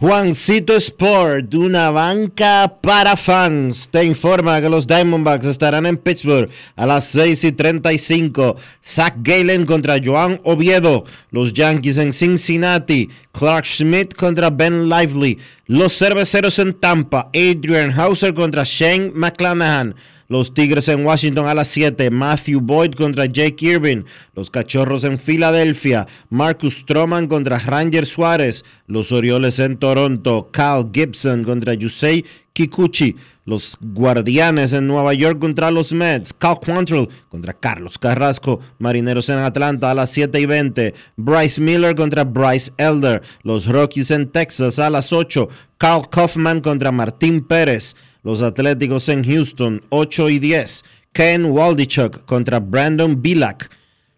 Juancito Sport, una banca para fans, te informa que los Diamondbacks estarán en Pittsburgh a las 6 y 35. Zach Galen contra Joan Oviedo. Los Yankees en Cincinnati. Clark Schmidt contra Ben Lively. Los Cerveceros en Tampa. Adrian Hauser contra Shane McClanahan. Los Tigres en Washington a las 7. Matthew Boyd contra Jake Irving. Los Cachorros en Filadelfia. Marcus Stroman contra Ranger Suárez. Los Orioles en Toronto. Cal Gibson contra Yusei Kikuchi. Los Guardianes en Nueva York contra los Mets. Cal Quantrill contra Carlos Carrasco. Marineros en Atlanta a las 7 y 20. Bryce Miller contra Bryce Elder. Los Rockies en Texas a las 8. Carl Kaufman contra Martín Pérez. Los Atléticos en Houston, 8 y 10. Ken Waldichuk contra Brandon Bilak.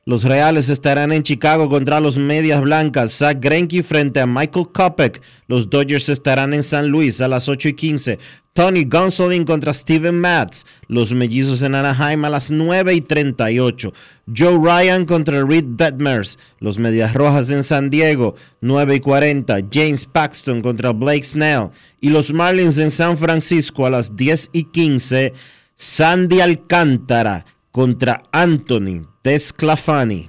Los Reales estarán en Chicago contra los Medias Blancas. Zach Greinke frente a Michael Kopech. Los Dodgers estarán en San Luis a las 8 y 15. Tony Gonsolin contra Steven Matz. Los Mellizos en Anaheim a las 9 y 38. Joe Ryan contra Reed Detmers. Los Medias Rojas en San Diego, 9 y 40. James Paxton contra Blake Snell. Y los Marlins en San Francisco a las 10 y 15. Sandy Alcántara contra Anthony Desclafani.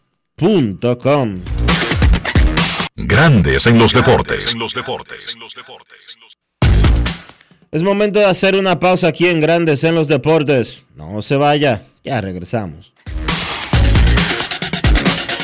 com. Grandes en los deportes. Es momento de hacer una pausa aquí en Grandes en los Deportes. No se vaya, ya regresamos.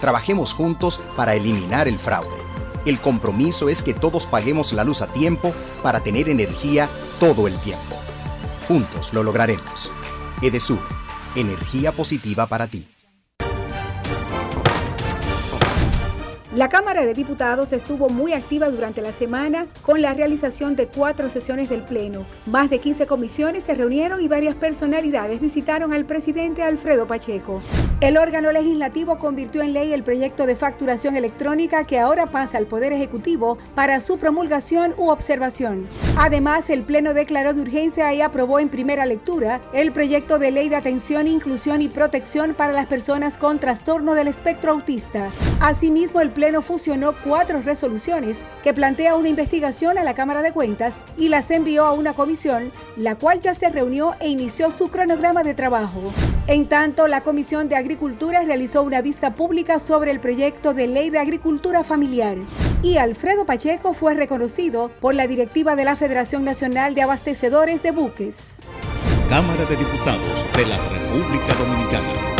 Trabajemos juntos para eliminar el fraude. El compromiso es que todos paguemos la luz a tiempo para tener energía todo el tiempo. Juntos lo lograremos. Edesur, energía positiva para ti. La Cámara de Diputados estuvo muy activa durante la semana con la realización de cuatro sesiones del Pleno. Más de 15 comisiones se reunieron y varias personalidades visitaron al presidente Alfredo Pacheco. El órgano legislativo convirtió en ley el proyecto de facturación electrónica que ahora pasa al Poder Ejecutivo para su promulgación u observación. Además, el Pleno declaró de urgencia y aprobó en primera lectura el proyecto de ley de atención, inclusión y protección para las personas con trastorno del espectro autista. Asimismo, el fusionó cuatro resoluciones que plantea una investigación a la Cámara de Cuentas y las envió a una comisión, la cual ya se reunió e inició su cronograma de trabajo. En tanto, la Comisión de Agricultura realizó una vista pública sobre el proyecto de ley de agricultura familiar y Alfredo Pacheco fue reconocido por la directiva de la Federación Nacional de Abastecedores de Buques. Cámara de Diputados de la República Dominicana.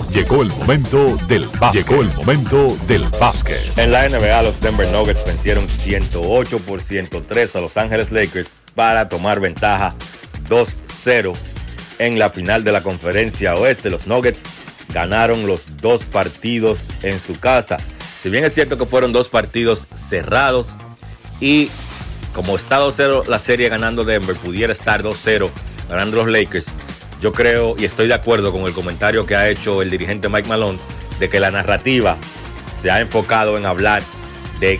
Llegó el momento del básquet. Llegó el momento del básquet. En la NBA, los Denver Nuggets vencieron 108 por 103 a Los Ángeles Lakers para tomar ventaja 2-0 en la final de la conferencia oeste. Los Nuggets ganaron los dos partidos en su casa. Si bien es cierto que fueron dos partidos cerrados y como está 2-0 la serie ganando Denver, pudiera estar 2-0 ganando los Lakers. Yo creo y estoy de acuerdo con el comentario que ha hecho el dirigente Mike Malone de que la narrativa se ha enfocado en hablar de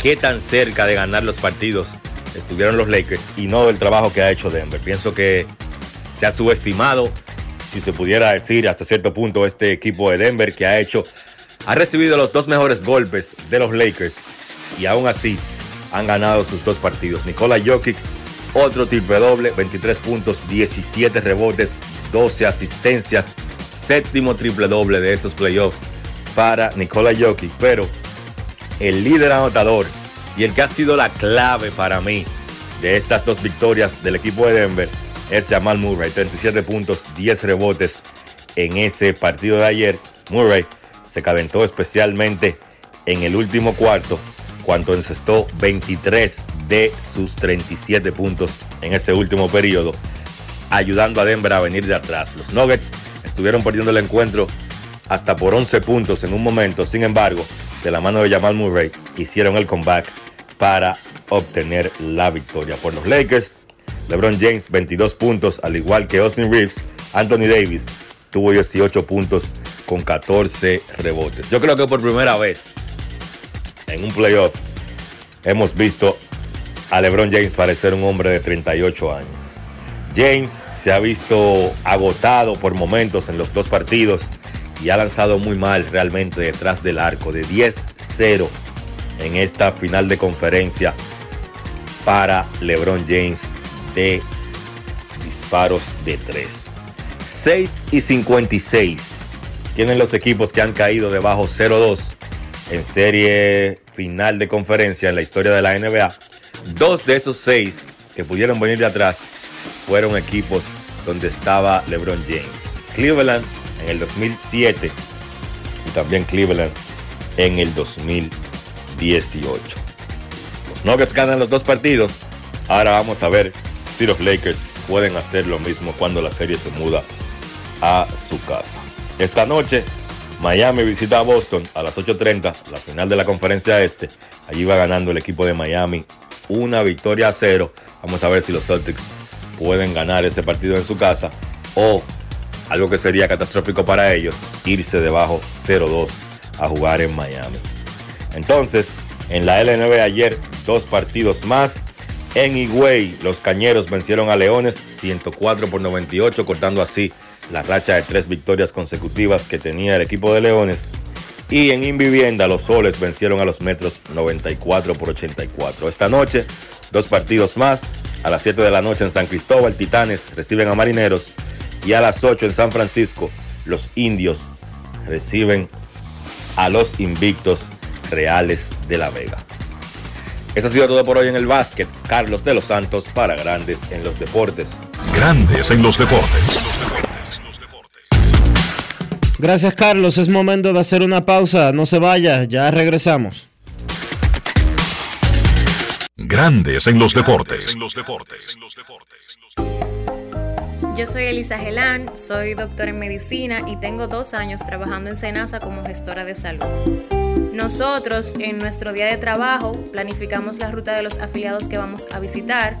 qué tan cerca de ganar los partidos estuvieron los Lakers y no del trabajo que ha hecho Denver. Pienso que se ha subestimado, si se pudiera decir hasta cierto punto, este equipo de Denver que ha hecho, ha recibido los dos mejores golpes de los Lakers y aún así han ganado sus dos partidos. Nikola Jokic otro triple doble, 23 puntos, 17 rebotes, 12 asistencias, séptimo triple doble de estos playoffs para Nikola Jokic. Pero el líder anotador y el que ha sido la clave para mí de estas dos victorias del equipo de Denver es Jamal Murray, 37 puntos, 10 rebotes en ese partido de ayer. Murray se calentó especialmente en el último cuarto cuando encestó 23 de sus 37 puntos en ese último periodo, ayudando a Denver a venir de atrás. Los Nuggets estuvieron perdiendo el encuentro hasta por 11 puntos en un momento, sin embargo, de la mano de Jamal Murray, hicieron el comeback para obtener la victoria. Por los Lakers, LeBron James 22 puntos, al igual que Austin Reeves, Anthony Davis tuvo 18 puntos con 14 rebotes. Yo creo que por primera vez en un playoff hemos visto a LeBron James parecer un hombre de 38 años. James se ha visto agotado por momentos en los dos partidos y ha lanzado muy mal realmente detrás del arco de 10-0 en esta final de conferencia para LeBron James de disparos de 3. 6 y 56 tienen los equipos que han caído debajo 0-2 en serie final de conferencia en la historia de la NBA. Dos de esos seis que pudieron venir de atrás fueron equipos donde estaba LeBron James. Cleveland en el 2007 y también Cleveland en el 2018. Los Nuggets ganan los dos partidos. Ahora vamos a ver si los Lakers pueden hacer lo mismo cuando la serie se muda a su casa. Esta noche Miami visita a Boston a las 8.30, la final de la conferencia este. Allí va ganando el equipo de Miami una victoria a cero. Vamos a ver si los Celtics pueden ganar ese partido en su casa o algo que sería catastrófico para ellos, irse debajo 0-2 a jugar en Miami. Entonces, en la LNB ayer, dos partidos más. En Higüey, los Cañeros vencieron a Leones 104 por 98, cortando así la racha de tres victorias consecutivas que tenía el equipo de Leones. Y en Invivienda, los soles vencieron a los metros 94 por 84. Esta noche, dos partidos más. A las 7 de la noche en San Cristóbal, Titanes reciben a Marineros. Y a las 8 en San Francisco, los indios reciben a los invictos Reales de la Vega. Eso ha sido todo por hoy en el básquet. Carlos de los Santos para Grandes en los Deportes. Grandes en los deportes. Gracias Carlos, es momento de hacer una pausa, no se vaya, ya regresamos. Grandes en los deportes. Yo soy Elisa Gelán, soy doctora en medicina y tengo dos años trabajando en Senasa como gestora de salud. Nosotros en nuestro día de trabajo planificamos la ruta de los afiliados que vamos a visitar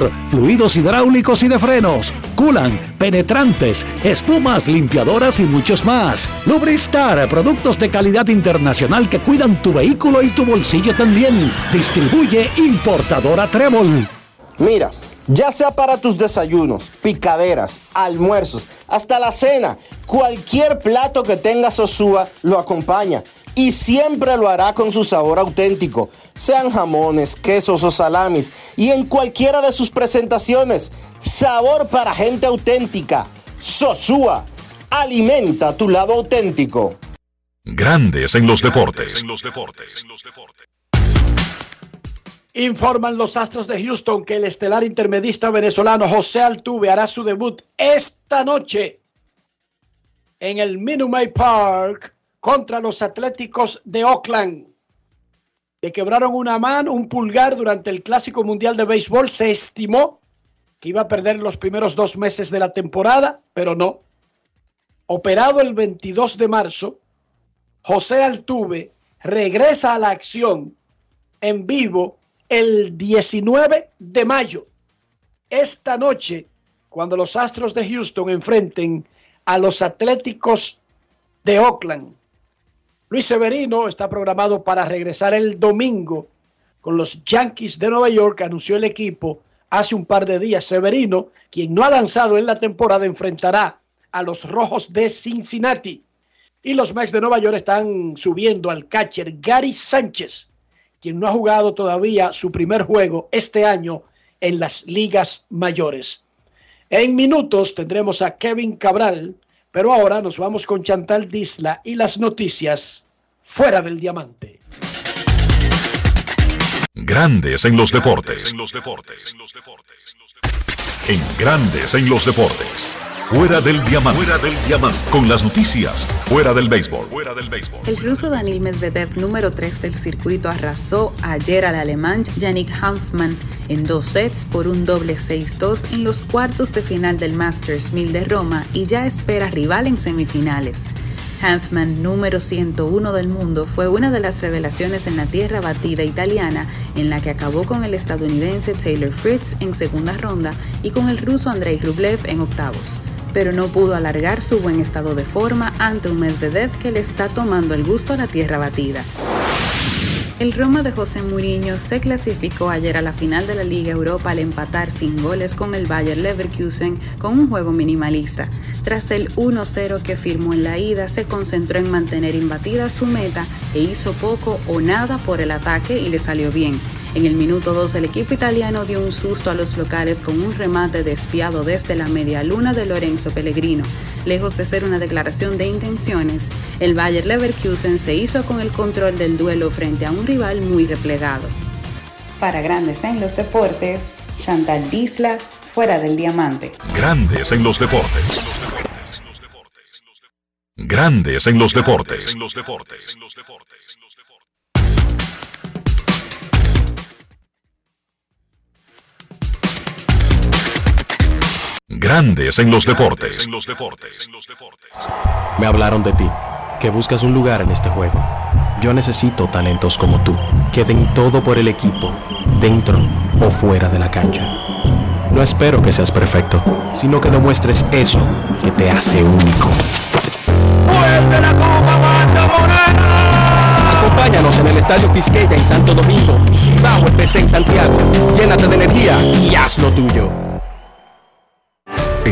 fluidos hidráulicos y de frenos, culan, penetrantes, espumas, limpiadoras y muchos más. Lubristar, productos de calidad internacional que cuidan tu vehículo y tu bolsillo también. Distribuye importadora Trébol. Mira, ya sea para tus desayunos, picaderas, almuerzos, hasta la cena, cualquier plato que tenga Sosúa lo acompaña y siempre lo hará con su sabor auténtico, sean jamones, quesos o salamis, y en cualquiera de sus presentaciones. Sabor para gente auténtica. Sosúa, alimenta tu lado auténtico. Grandes en los deportes. Informan los Astros de Houston que el estelar intermedista venezolano José Altuve hará su debut esta noche en el Minute Maid Park contra los Atléticos de Oakland. Le quebraron una mano, un pulgar durante el Clásico Mundial de Béisbol. Se estimó que iba a perder los primeros dos meses de la temporada, pero no. Operado el 22 de marzo, José Altuve regresa a la acción en vivo el 19 de mayo. Esta noche, cuando los Astros de Houston enfrenten a los Atléticos de Oakland. Luis Severino está programado para regresar el domingo con los Yankees de Nueva York, anunció el equipo hace un par de días. Severino, quien no ha lanzado en la temporada, enfrentará a los Rojos de Cincinnati. Y los Mets de Nueva York están subiendo al catcher Gary Sánchez, quien no ha jugado todavía su primer juego este año en las ligas mayores. En minutos tendremos a Kevin Cabral, pero ahora nos vamos con Chantal Disla y las noticias fuera del diamante. Grandes en los deportes. En Grandes en los deportes. Fuera del diamante. Fuera del diamante. Con las noticias. Fuera del béisbol. Fuera del béisbol. El ruso Daniil Medvedev, número 3 del circuito, arrasó ayer al alemán Yannick Hanfmann en dos sets por un doble 6-2 en los cuartos de final del Masters 1000 de Roma y ya espera rival en semifinales. Hanfman, número 101 del mundo, fue una de las revelaciones en la tierra batida italiana, en la que acabó con el estadounidense Taylor Fritz en segunda ronda y con el ruso Andrei Rublev en octavos. Pero no pudo alargar su buen estado de forma ante un Medvedev que le está tomando el gusto a la tierra batida. El Roma de José Mourinho se clasificó ayer a la final de la Liga Europa al empatar sin goles con el Bayer Leverkusen con un juego minimalista. Tras el 1-0 que firmó en la ida, se concentró en mantener imbatida su meta e hizo poco o nada por el ataque y le salió bien. En el minuto 2 el equipo italiano dio un susto a los locales con un remate despiado desde la media luna de Lorenzo Pellegrino. Lejos de ser una declaración de intenciones, el Bayer Leverkusen se hizo con el control del duelo frente a un rival muy replegado. Para Grandes en los Deportes, Chantal Disla, fuera del diamante. Grandes en los deportes. Grandes en los deportes. Grandes en los deportes. Me hablaron de ti, que buscas un lugar en este juego. Yo necesito talentos como tú, que den todo por el equipo, dentro o fuera de la cancha. No espero que seas perfecto, sino que demuestres eso que te hace único. Acompáñanos en el Estadio Quisqueya en Santo Domingo y Cibao FC en Santiago. Llénate de energía y haz lo tuyo.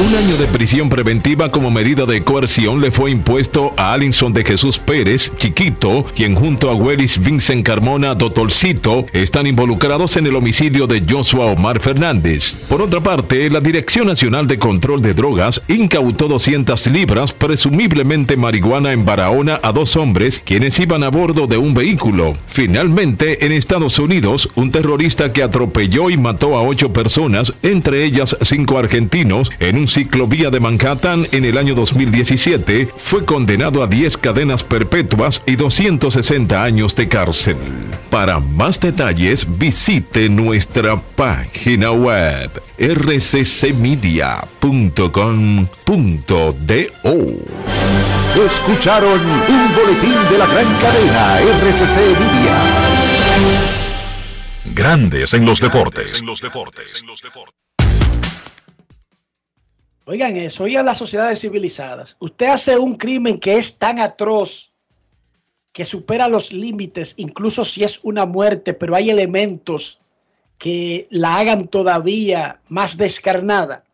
Un año de prisión preventiva como medida de coerción le fue impuesto a Alinson de Jesús Pérez, chiquito, quien junto a Willis Vincent Carmona Dotolcito están involucrados en el homicidio de Joshua Omar Fernández. Por otra parte, la Dirección Nacional de Control de Drogas incautó 200 libras, presumiblemente marihuana en Barahona, a dos hombres quienes iban a bordo de un vehículo. Finalmente, en Estados Unidos, un terrorista que atropelló y mató a ocho personas, entre ellas cinco argentinos, en un ciclovía de Manhattan en el año 2017, fue condenado a 10 cadenas perpetuas y 260 años de cárcel. Para más detalles, visite nuestra página web rccmedia.com.do. Escucharon un boletín de la gran cadena RCC Media. Grandes en los deportes. Oigan eso, oigan las sociedades civilizadas. Usted hace un crimen que es tan atroz que supera los límites, incluso si es una muerte, pero hay elementos que la hagan todavía más descarnada.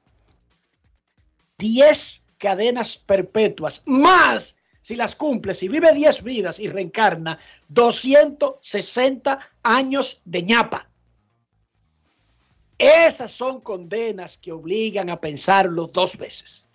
Diez cadenas perpetuas, más si las cumple, si vive diez vidas y reencarna, 260 años de ñapa. Esas son condenas que obligan a pensarlo dos veces.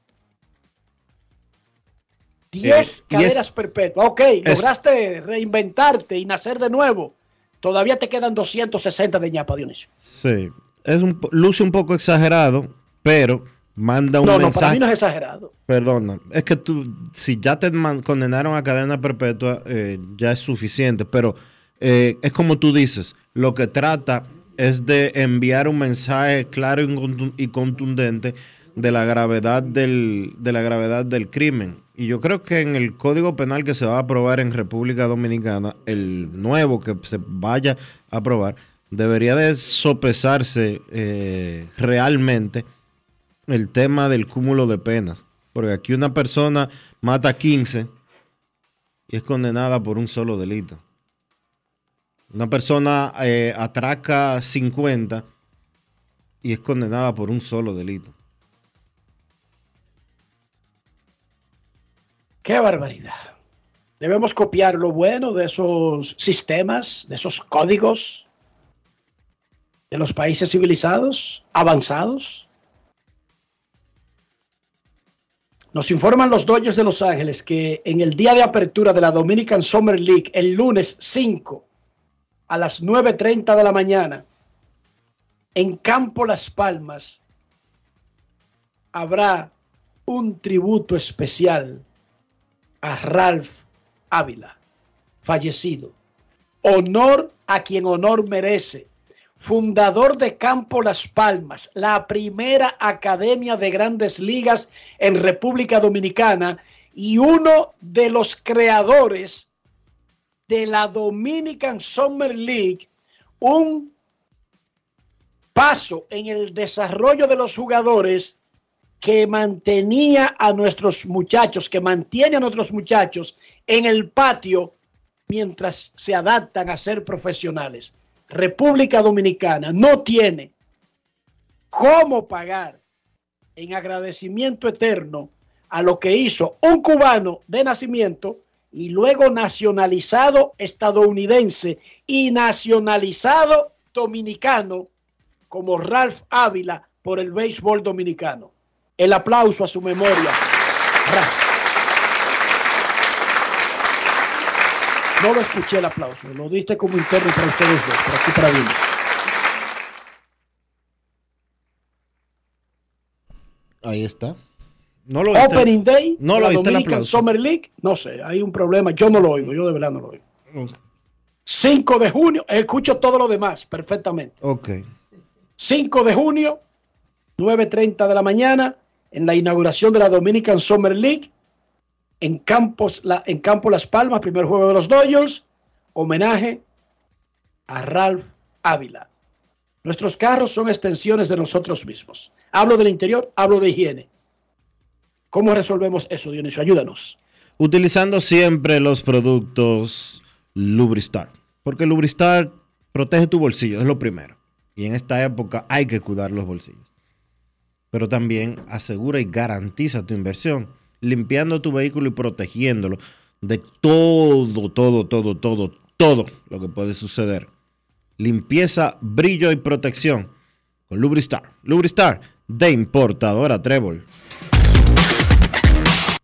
Diez Eh, cadenas perpetuas. Ok, lograste reinventarte y nacer de nuevo. Todavía te quedan 260 de ñapa, Dionisio. Sí, es un, luce un poco exagerado, pero manda un No, no, mensaje. para mí no es exagerado. Perdona, es que tú, si ya te condenaron a cadena perpetua, eh, ya es suficiente, pero eh, es como tú dices, lo que trata es de enviar un mensaje claro y contu- y contundente de la gravedad del, de la gravedad del crimen. Y yo creo que en el Código Penal que se va a aprobar en República Dominicana, el nuevo que se vaya a aprobar, debería de sopesarse eh, realmente el tema del cúmulo de penas. Porque aquí una persona mata 15 y es condenada por un solo delito. Una persona eh, atraca 50 y es condenada por un solo delito. Qué barbaridad. Debemos copiar lo bueno de esos sistemas, de esos códigos de los países civilizados, avanzados. Nos informan los Dodgers de Los Ángeles que en el día de apertura de la Dominican Summer League, el lunes 5 a las 9.30 de la mañana, en Campo Las Palmas, habrá un tributo especial a Ralph Ávila, fallecido. Honor a quien honor merece. Fundador de Campo Las Palmas, la primera academia de grandes ligas en República Dominicana y uno de los creadores de la Dominican Summer League, un paso en el desarrollo de los jugadores que mantenía a nuestros muchachos, que mantiene a nuestros muchachos en el patio mientras se adaptan a ser profesionales. República Dominicana no tiene cómo pagar en agradecimiento eterno a lo que hizo un cubano de nacimiento y luego nacionalizado estadounidense y nacionalizado dominicano como Ralph Ávila por el béisbol dominicano. El aplauso a su memoria. No lo escuché el aplauso, lo diste como interno para ustedes dos, pero aquí para Dios. Ahí está. No lo. Opening Day, No lo la Dominican. Summer League, no sé, hay un problema, yo no lo oigo, yo de verdad no lo oigo. 5 de junio, escucho todo lo demás perfectamente. Ok. 5 de junio, 9.30 de la mañana, en la inauguración de la Dominican Summer League, en, Campos, la- en Campo Las Palmas, primer juego de los Dodgers, homenaje a Ralph Ávila. Nuestros carros son extensiones de nosotros mismos. Hablo del interior, hablo de higiene. ¿Cómo resolvemos eso, Dionisio? Ayúdanos. Utilizando siempre los productos Lubristar. Porque Lubristar protege tu bolsillo, es lo primero. Y en esta época hay que cuidar los bolsillos. Pero también asegura y garantiza tu inversión, limpiando tu vehículo y protegiéndolo de todo, todo, todo, todo, todo lo que puede suceder. Limpieza, brillo y protección con Lubristar. Lubristar de importadora Trébol.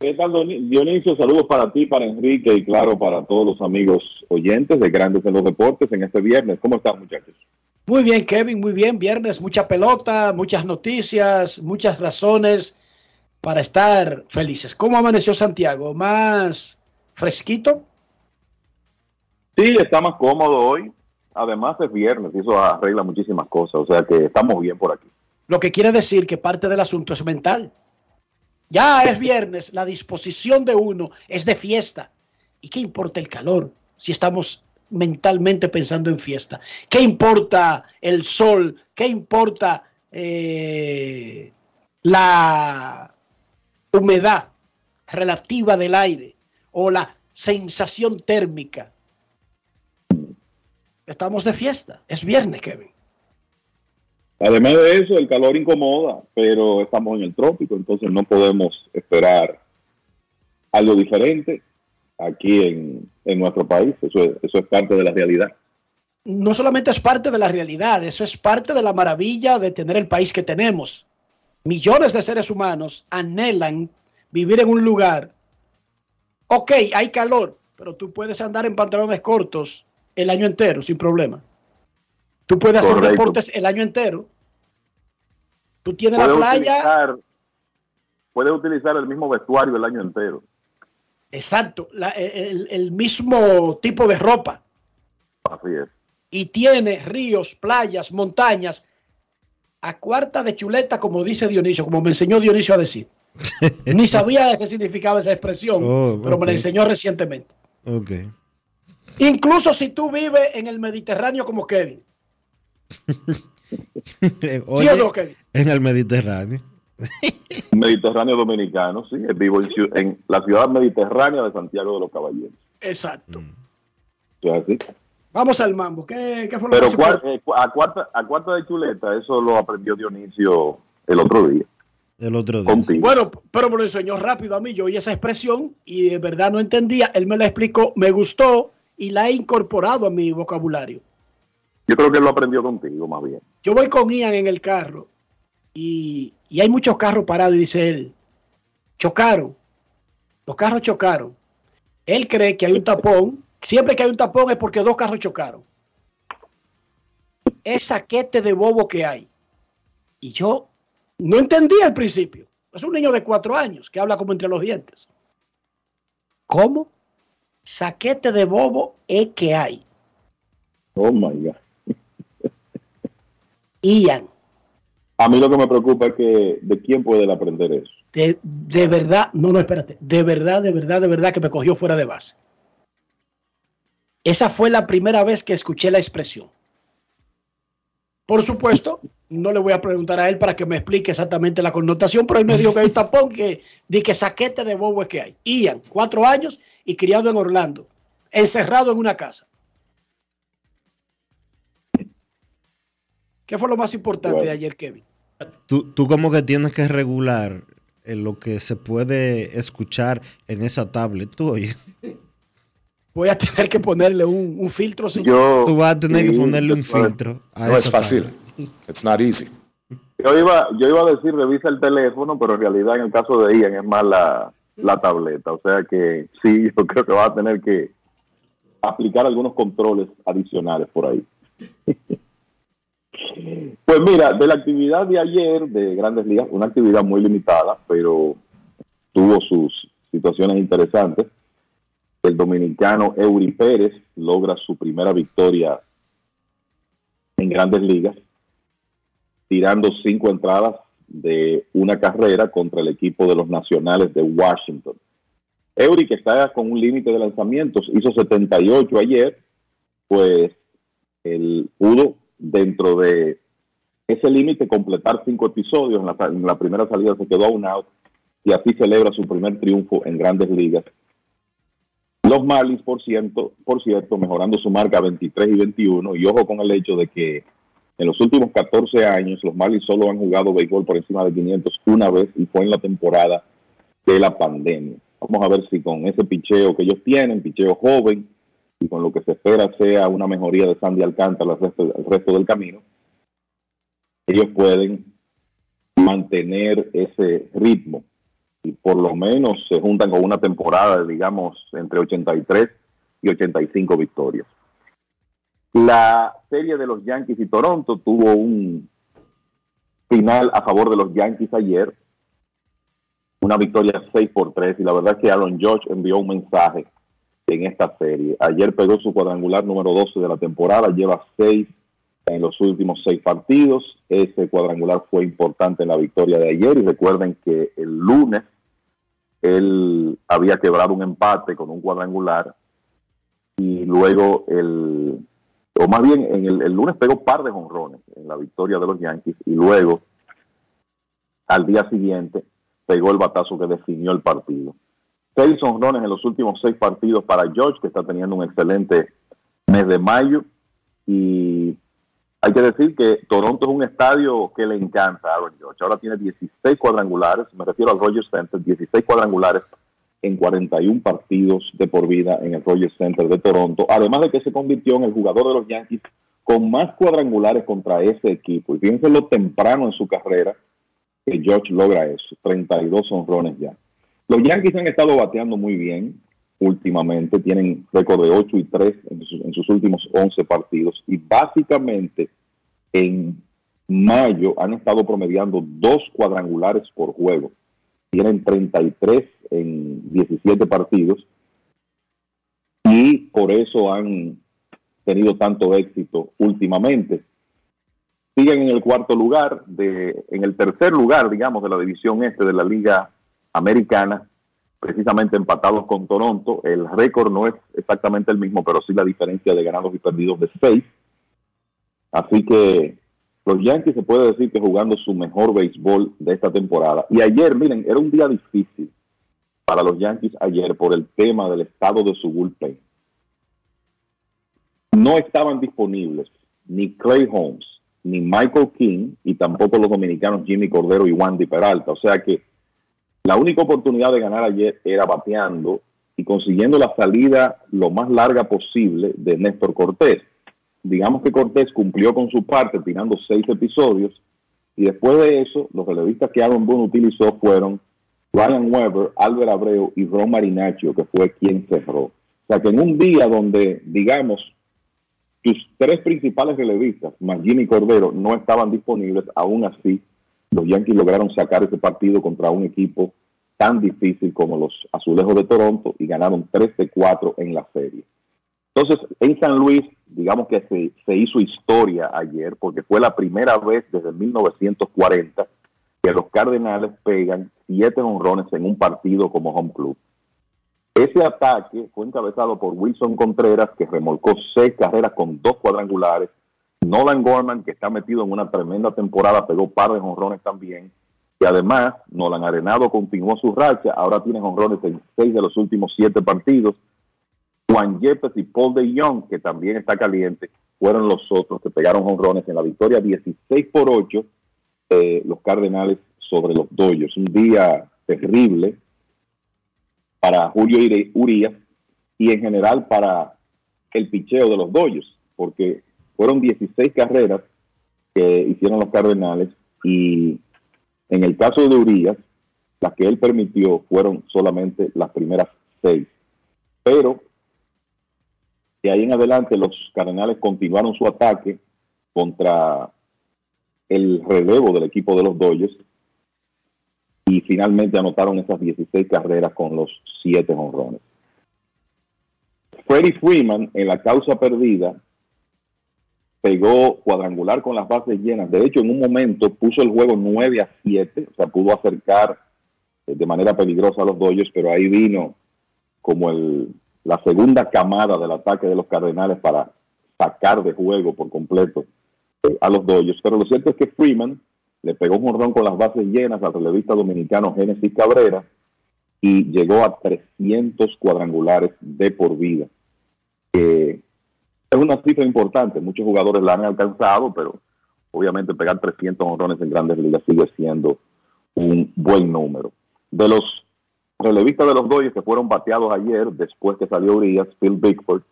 ¿Qué tal, Dionisio? Saludos para ti, para Enrique y claro, para todos los amigos oyentes de Grandes en los Deportes en este viernes. ¿Cómo están, muchachos? Muy bien, Kevin, muy bien. Viernes, mucha pelota, muchas noticias, muchas razones para estar felices. ¿Cómo amaneció Santiago? ¿Más fresquito? Sí, está más cómodo hoy. Además es viernes y eso arregla muchísimas cosas. O sea que estamos bien por aquí. Lo que quiere decir que parte del asunto es mental. Ya es viernes, la disposición de uno es de fiesta. ¿Y qué importa el calor si estamos mentalmente pensando en fiesta? ¿Qué importa el sol? ¿Qué importa eh, la humedad relativa del aire o la sensación térmica? Estamos de fiesta. Es viernes, Kevin. Además de eso, el calor incomoda, pero estamos en el trópico, entonces no podemos esperar algo diferente aquí en, en nuestro país. Eso es, eso es parte de la realidad. no solamente es parte de la realidad, eso es parte de la maravilla de tener el país que tenemos. Millones de seres humanos anhelan vivir en un lugar. Ok, hay calor, pero tú puedes andar en pantalones cortos el año entero sin problema. Tú puedes hacer Correcto. deportes el año entero. Tú tienes la playa. utilizar, puede utilizar el mismo vestuario el año entero. Exacto, la- el, el mismo tipo de ropa. Así es. y tiene ríos, playas, montañas, a cuarta de chuleta, como dice Dionisio, como me enseñó Dionisio a decir. Ni sabía qué significaba esa expresión, Oh, pero me la enseñó recientemente. Ok. Incluso si tú vives en el Mediterráneo como Kevin. Oye, o no, Kevin? en el Mediterráneo. Mediterráneo dominicano, sí. Vivo en, en la ciudad mediterránea de Santiago de los Caballeros. Exacto. Así. Vamos al mambo. ¿Qué, qué fue lo Pero eh, cu- a, cuarta, a cuarta de chuleta, eso lo aprendió Dionisio el otro día. El otro día. Contigo. Bueno, pero me lo enseñó rápido a mí. Yo oí esa expresión y de verdad no entendía. Él me la explicó, me gustó y la he incorporado a mi vocabulario. Yo creo que él lo aprendió contigo, más bien. Yo voy con Ian en el carro y, y hay muchos carros parados y dice él, chocaron, los carros chocaron. Él cree que hay un tapón, siempre que hay un tapón es porque dos carros chocaron. Es saquete de bobo que hay. Y yo no entendía al principio. Es un niño de cuatro años que habla como entre los dientes. ¿Cómo? Saquete de bobo es que hay. Oh my God. Ian, A mí lo que me preocupa es que de quién puede aprender eso. de, de verdad, no, no, espérate, de verdad, de verdad, de verdad que me cogió fuera de base. Esa fue la primera vez que escuché la expresión. Por supuesto, no le voy a preguntar a él para que me explique exactamente la connotación, pero él me dijo que hay un tapón que, de que saquete de bobo es que hay. Ian, cuatro años y criado en Orlando, encerrado en una casa. ¿Qué fue lo más importante de ayer, Kevin? Tú, tú como que tienes que regular en lo que se puede escuchar en esa tablet. Tú, oye. Voy a tener que ponerle un, un filtro. señor. Yo, Tú vas a tener que ponerle un filtro. a No es fácil. tablet. It's not easy. Yo iba, yo iba a decir revisa el teléfono, pero en realidad en el caso de Ian es más la, la tableta. O sea que sí, yo creo que va a tener que aplicar algunos controles adicionales por ahí. Pues mira, de la actividad de ayer de Grandes Ligas, una actividad muy limitada, pero tuvo sus situaciones interesantes. El dominicano Eury Pérez logra su primera victoria en Grandes Ligas, tirando cinco entradas de una carrera contra el equipo de los Nacionales de Washington. Eury, que está con un límite de lanzamientos, hizo 78 ayer, pues él pudo dentro de ese límite completar cinco episodios. En la, en la primera salida se quedó a un out y así celebra su primer triunfo en grandes ligas. Los Marlins, por cierto, por cierto, mejorando su marca a 23 y 21, y ojo con el hecho de que en los últimos 14 años los Marlins solo han jugado béisbol por encima de 500 una vez y fue en la temporada de la pandemia. Vamos a ver si con ese picheo que ellos tienen, picheo joven, y con lo que se espera sea una mejoría de Sandy Alcántara el resto, resto del camino, ellos pueden mantener ese ritmo y por lo menos se juntan con una temporada de, digamos, entre 83 y 85 victorias. La serie de los Yankees y Toronto tuvo un final a favor de los Yankees ayer, una victoria 6 por 3 y la verdad es que Aaron George envió un mensaje en esta serie. Ayer pegó su cuadrangular número 12 de la temporada, lleva 6 en los últimos 6 partidos. Ese cuadrangular fue importante en la victoria de ayer y recuerden que el lunes él había quebrado un empate con un cuadrangular y luego el o más bien en el, el lunes pegó par de jonrones en la victoria de los Yankees y luego al día siguiente pegó el batazo que definió el partido. Seis honrones en los últimos seis partidos para George, que está teniendo un excelente mes de mayo. Y hay que decir que Toronto es un estadio que le encanta a Aaron George. Ahora tiene 16 cuadrangulares, me refiero al Rogers Center, 16 cuadrangulares en 41 partidos de por vida en el Rogers Center de Toronto, además de que se convirtió en el jugador de los Yankees con más cuadrangulares contra ese equipo. Y fíjense lo temprano en su carrera que George logra eso, 32 honrones ya. Los Yankees han estado bateando muy bien últimamente, tienen récord de 8 y 3 en sus, en sus últimos 11 partidos y básicamente en mayo han estado promediando dos cuadrangulares por juego. Tienen 33 en 17 partidos y por eso han tenido tanto éxito últimamente. Siguen en el cuarto lugar, de, en el tercer lugar, digamos, de la división este de la Liga Americana, precisamente empatados con Toronto. El récord no es exactamente el mismo, pero sí la diferencia de ganados y perdidos de seis. Así que los Yankees se puede decir que jugando su mejor béisbol de esta temporada. Y ayer, miren, era un día difícil para los Yankees ayer por el tema del estado de su bullpen. No estaban disponibles ni Clay Holmes, ni Michael King, y tampoco los dominicanos Jimmy Cordero y Wandy Peralta. O sea que la única oportunidad de ganar ayer era bateando y consiguiendo la salida lo más larga posible de Néstor Cortés. Digamos que Cortés cumplió con su parte tirando seis episodios y después de eso los relevistas que Aaron Boone utilizó fueron Ryan Weber, Albert Abreu y Ron Marinaccio, que fue quien cerró. O sea que en un día donde, digamos, tus tres principales relevistas, más Jimmy Cordero, no estaban disponibles, aún así los Yankees lograron sacar ese partido contra un equipo tan difícil como los Azulejos de Toronto y ganaron 13-4 en la serie. Entonces, en San Luis, digamos que se, hizo historia ayer, porque fue la primera vez desde 1940 que los Cardenales pegan siete honrones en un partido como home club. Ese ataque fue encabezado por Wilson Contreras, que remolcó seis carreras con dos cuadrangulares. Nolan Gorman, que está metido en una tremenda temporada, pegó par de honrones también. Y además, Nolan Arenado continuó su racha. Ahora tiene honrones en seis de los últimos siete partidos. Juan Yepes y Paul de Young, que también está caliente, fueron los otros que pegaron honrones en la victoria 16 por 8 eh, los Cardenales sobre los Dodgers. Un día terrible para Julio Urias y en general para el picheo de los Dodgers, porque fueron 16 carreras que hicieron los Cardenales y en el caso de Urias, las que él permitió fueron solamente las primeras seis. Pero de ahí en adelante los Cardenales continuaron su ataque contra el relevo del equipo de los Dodgers y finalmente anotaron esas 16 carreras con los 7 honrones. Freddie Freeman en la causa perdida pegó cuadrangular con las bases llenas. De hecho, en un momento puso el juego 9 a 7, o sea, pudo acercar eh, de manera peligrosa a los Dodgers, pero ahí vino como el, la segunda camada del ataque de los Cardenales para sacar de juego por completo eh, a los Dodgers. Pero lo cierto es que Freeman le pegó un honrón con las bases llenas al relevista dominicano Genesis Cabrera y llegó a 300 cuadrangulares de por vida. Es una cifra importante, muchos jugadores la han alcanzado, pero obviamente pegar 300 honrones en grandes ligas sigue siendo un buen número. De los relevistas de los Dodgers que fueron bateados ayer, después que salió Urias, Phil Bickford,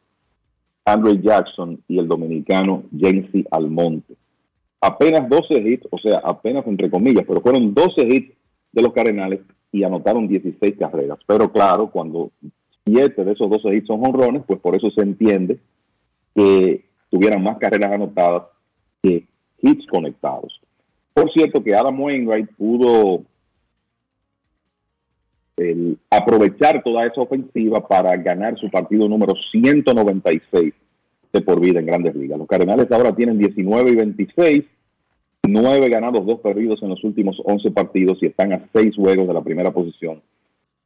Andre Jackson y el dominicano Jensi Almonte. Apenas 12 hits, o sea, apenas entre comillas, pero fueron 12 hits de los Cardenales y anotaron 16 carreras. Pero claro, cuando 7 de esos 12 hits son honrones, pues por eso se entiende que tuvieran más carreras anotadas que hits conectados. Por cierto, que Adam Wainwright pudo el aprovechar toda esa ofensiva para ganar su partido número 196 de por vida en grandes ligas. Los Cardenales ahora tienen 19 y 26, 9 ganados, 2 perdidos en los últimos 11 partidos y están a 6 juegos de la primera posición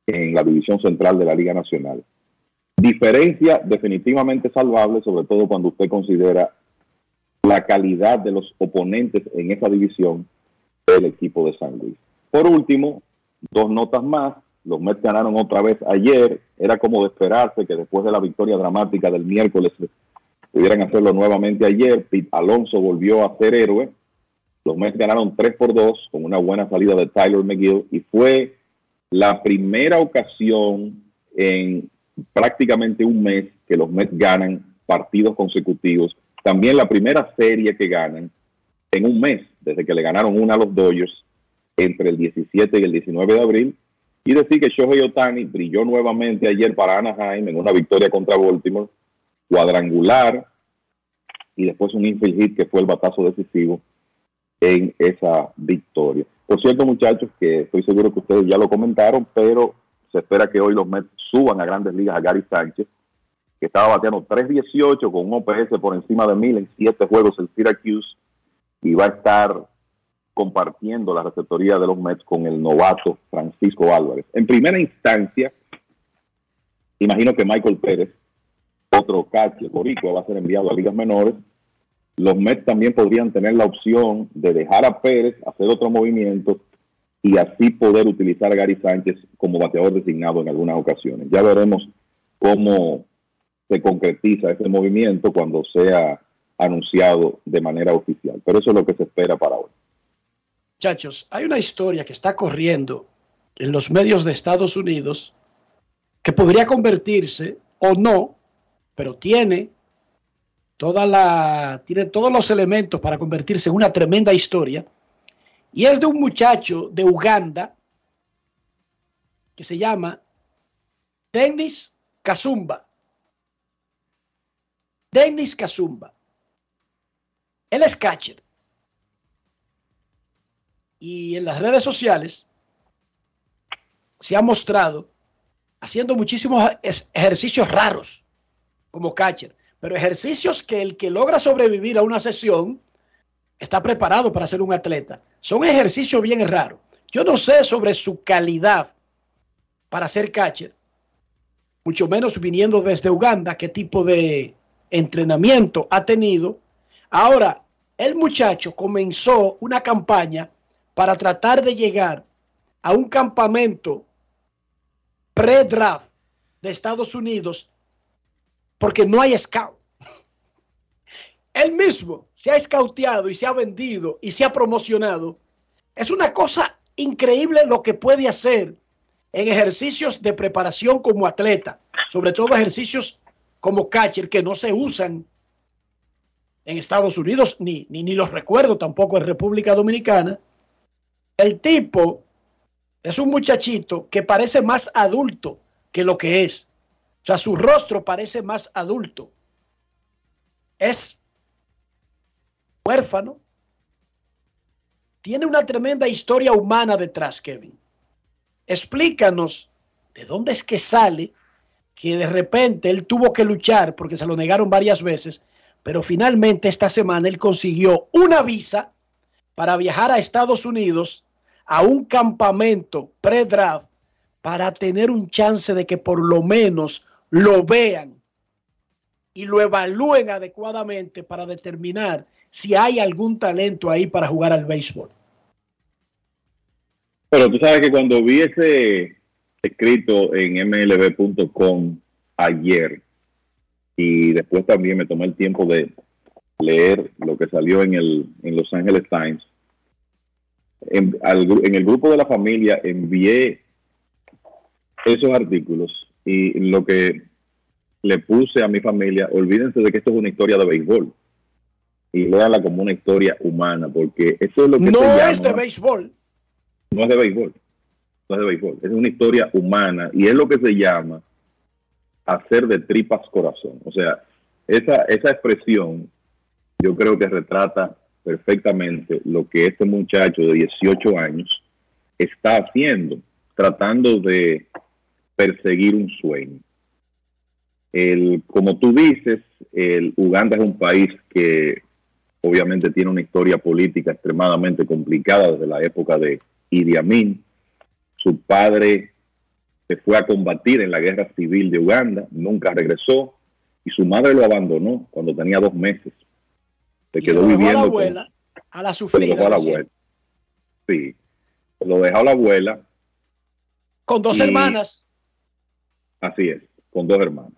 en la división central de la Liga Nacional. Diferencia definitivamente salvable, sobre todo cuando usted considera la calidad de los oponentes en esa división del equipo de San Luis. Por último, dos notas más. Los Mets ganaron otra vez ayer. Era como de esperarse que después de la victoria dramática del miércoles pudieran hacerlo nuevamente ayer. Pete Alonso volvió a ser héroe. Los Mets ganaron 3 por 2 con una buena salida de Tyler McGill y fue la primera ocasión en prácticamente un mes que los Mets ganan partidos consecutivos. También la primera serie que ganan en un mes, desde que le ganaron una a los Dodgers entre el 17 y el 19 de abril. Y decir que Shohei Otani brilló nuevamente ayer para Anaheim en una victoria contra Baltimore, cuadrangular, y después un infield hit que fue el batazo decisivo en esa victoria. Por cierto, muchachos, que estoy seguro que ustedes ya lo comentaron, pero se espera que hoy los Mets suban a grandes ligas a Gary Sánchez, que estaba bateando 3.18 con un OPS por encima de mil en siete juegos en Syracuse y va a estar compartiendo la receptoría de los Mets con el novato Francisco Álvarez. En primera instancia, imagino que Michael Pérez, otro catcher boricua, va a ser enviado a ligas menores. Los Mets también podrían tener la opción de dejar a Pérez hacer otro movimiento y así poder utilizar a Gary Sánchez como bateador designado en algunas ocasiones. Ya veremos cómo se concretiza ese movimiento cuando sea anunciado de manera oficial. Pero eso es lo que se espera para hoy. Muchachos, hay una historia que está corriendo en los medios de Estados Unidos que podría convertirse o no, pero tiene toda la tiene todos los elementos para convertirse en una tremenda historia y es de un muchacho de Uganda que se llama Dennis Kazumba. Dennis Kazumba. Él es catcher. Y en las redes sociales se ha mostrado haciendo muchísimos ej- ejercicios raros como catcher, pero ejercicios que el que logra sobrevivir a una sesión está preparado para ser un atleta. Son ejercicios bien raros. Yo no sé sobre su calidad para ser catcher, mucho menos viniendo desde Uganda, qué tipo de entrenamiento ha tenido. Ahora, el muchacho comenzó una campaña para tratar de llegar a un campamento pre-draft de Estados Unidos porque no hay scout. Él mismo se ha escauteado y se ha vendido y se ha promocionado. Es una cosa increíble lo que puede hacer en ejercicios de preparación como atleta, sobre todo ejercicios como catcher que no se usan en Estados Unidos, ni, ni, ni los recuerdo tampoco en República Dominicana. El tipo es un muchachito que parece más adulto que lo que es. O sea, su rostro parece más adulto. Es huérfano. Tiene una tremenda historia humana detrás, Kevin. Explícanos de dónde es que sale que de repente él tuvo que luchar porque se lo negaron varias veces, pero finalmente esta semana él consiguió una visa para viajar a Estados Unidos a un campamento pre-draft para tener un chance de que por lo menos lo vean y lo evalúen adecuadamente para determinar si hay algún talento ahí para jugar al béisbol. Pero tú sabes que cuando vi ese escrito en mlb.com ayer y después también me tomé el tiempo de leer lo que salió en el en Los Angeles Times, en, en el grupo de la familia envié esos artículos y lo que le puse a mi familia, olvídense de que esto es una historia de béisbol y léala como una historia humana, porque eso es lo que No se llama, es de béisbol. no es de béisbol, no es de béisbol, es una historia humana y es lo que se llama hacer de tripas corazón. O sea, esa, esa expresión yo creo que retrata perfectamente lo que este muchacho de 18 años está haciendo, tratando de perseguir un sueño. El, como tú dices, el Uganda es un país que obviamente tiene una historia política extremadamente complicada desde la época de Idi Amin. Su padre se fue a combatir en la guerra civil de Uganda, nunca regresó y su madre lo abandonó cuando tenía dos meses. Se Y quedó se dejó a la viviendo con- abuela, a la se lo sufrida. dejó a la abuela. Sí, se lo dejó a la abuela, Con dos Y- hermanas. así es, con dos hermanas,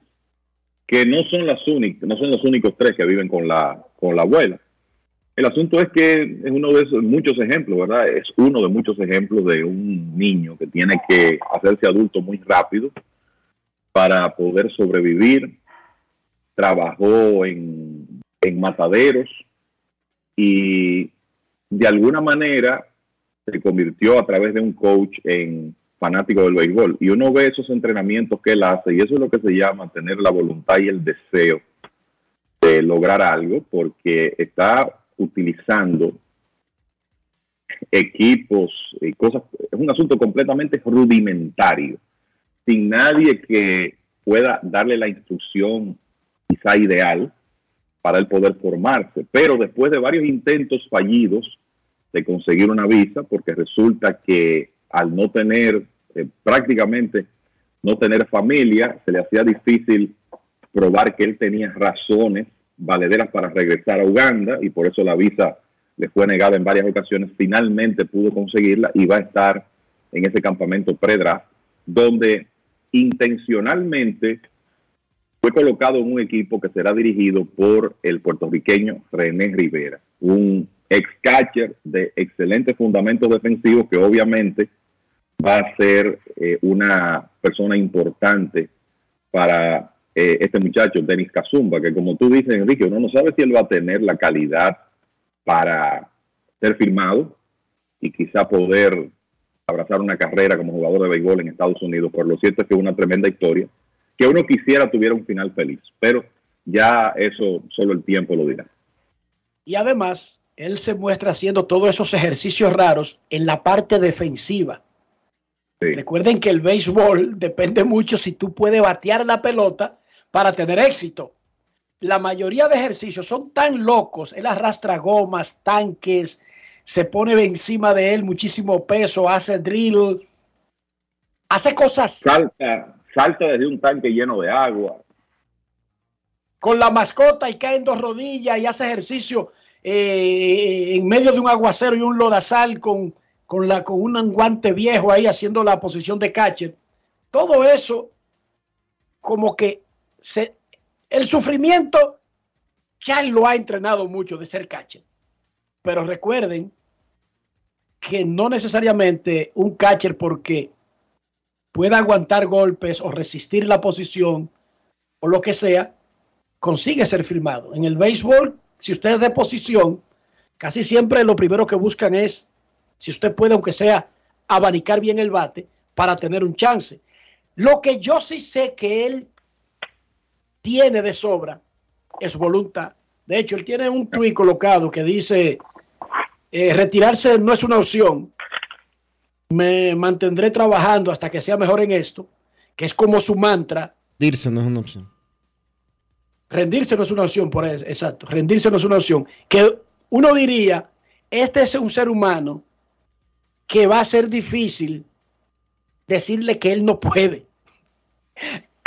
que no son las únicas, no son los únicos tres que viven con la con la abuela. El asunto es que es uno de esos muchos ejemplos, ¿verdad? Es uno de muchos ejemplos de un niño que tiene que hacerse adulto muy rápido para poder sobrevivir. Trabajó en, en mataderos y de alguna manera se convirtió a través de un coach en fanático del béisbol. Y uno ve esos entrenamientos que él hace y eso es lo que se llama tener la voluntad y el deseo de lograr algo porque está utilizando equipos y cosas. Es un asunto completamente rudimentario, sin nadie que pueda darle la instrucción quizá ideal para él poder formarse. Pero después de varios intentos fallidos de conseguir una visa, porque resulta que al no tener eh, prácticamente no tener familia, se le hacía difícil probar que él tenía razones valederas para regresar a Uganda y por eso la visa le fue negada en varias ocasiones. Finalmente pudo conseguirla y va a estar en ese campamento pre-draft, donde intencionalmente fue colocado en un equipo que será dirigido por el puertorriqueño René Rivera, un ex catcher de excelentes fundamentos defensivos que obviamente va a ser eh, una persona importante para eh, este muchacho, Denis Kazumba, que como tú dices, Enrique, uno no sabe si él va a tener la calidad para ser firmado y quizá poder abrazar una carrera como jugador de béisbol en Estados Unidos. Por lo cierto es que es una tremenda historia, que uno quisiera tuviera un final feliz, pero ya eso solo el tiempo lo dirá. Y además, él se muestra haciendo todos esos ejercicios raros en la parte defensiva. Recuerden que el béisbol depende mucho si tú puedes batear la pelota para tener éxito. La mayoría de ejercicios son tan locos, él arrastra gomas, tanques, se pone encima de él muchísimo peso, hace drill, hace cosas. Salta, salta desde un tanque lleno de agua. Con la mascota y cae en dos rodillas y hace ejercicio eh, en medio de un aguacero y un lodazal con, con, la, con un guante viejo ahí haciendo la posición de catcher. Todo eso como que el sufrimiento ya lo ha entrenado mucho de ser catcher. Pero recuerden que no necesariamente un catcher porque pueda aguantar golpes o resistir la posición o lo que sea, consigue ser firmado. En el béisbol, si usted es de posición, casi siempre lo primero que buscan es, si usted puede, aunque sea, abanicar bien el bate para tener un chance. Lo que yo sí sé que él tiene de sobra es voluntad. De hecho, él tiene un tuit colocado que dice, eh, retirarse no es una opción, me mantendré trabajando hasta que sea mejor en esto, que es como su mantra. Rendirse no es una opción. Rendirse no es una opción, por eso, exacto. Rendirse no es una opción. Que uno diría, este es un ser humano que va a ser difícil decirle que él no puede.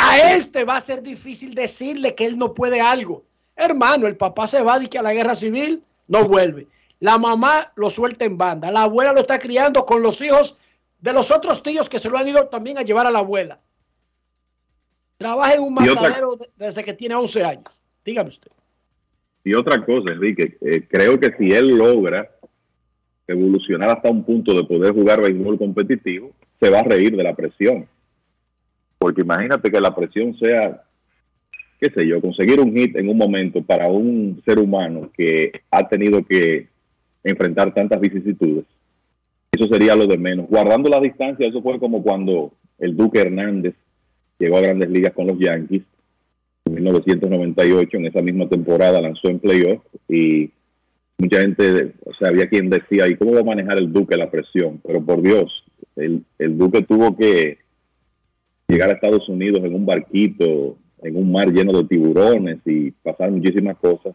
A este va a ser difícil decirle que él no puede algo. Hermano, el papá se va de que a la guerra civil no vuelve. La mamá lo suelta en banda. La abuela lo está criando con los hijos de los otros tíos que se lo han ido también a llevar a la abuela. Trabaja en un matadero desde que tiene 11 años. Dígame usted. Y otra cosa, Enrique, eh, creo que si él logra evolucionar hasta un punto de poder jugar béisbol competitivo, se va a reír de la presión. Porque imagínate que la presión sea, qué sé yo, conseguir un hit en un momento para un ser humano que ha tenido que enfrentar tantas vicisitudes. Eso sería lo de menos. Guardando la distancia, eso fue como cuando el Duque Hernández llegó a grandes ligas con los Yankees en 1998, en esa misma temporada lanzó en playoff y mucha gente, o sea, había quien decía, ¿y cómo va a manejar el Duque la presión? Pero por Dios, el, el Duque tuvo que llegar a Estados Unidos en un barquito, en un mar lleno de tiburones y pasar muchísimas cosas,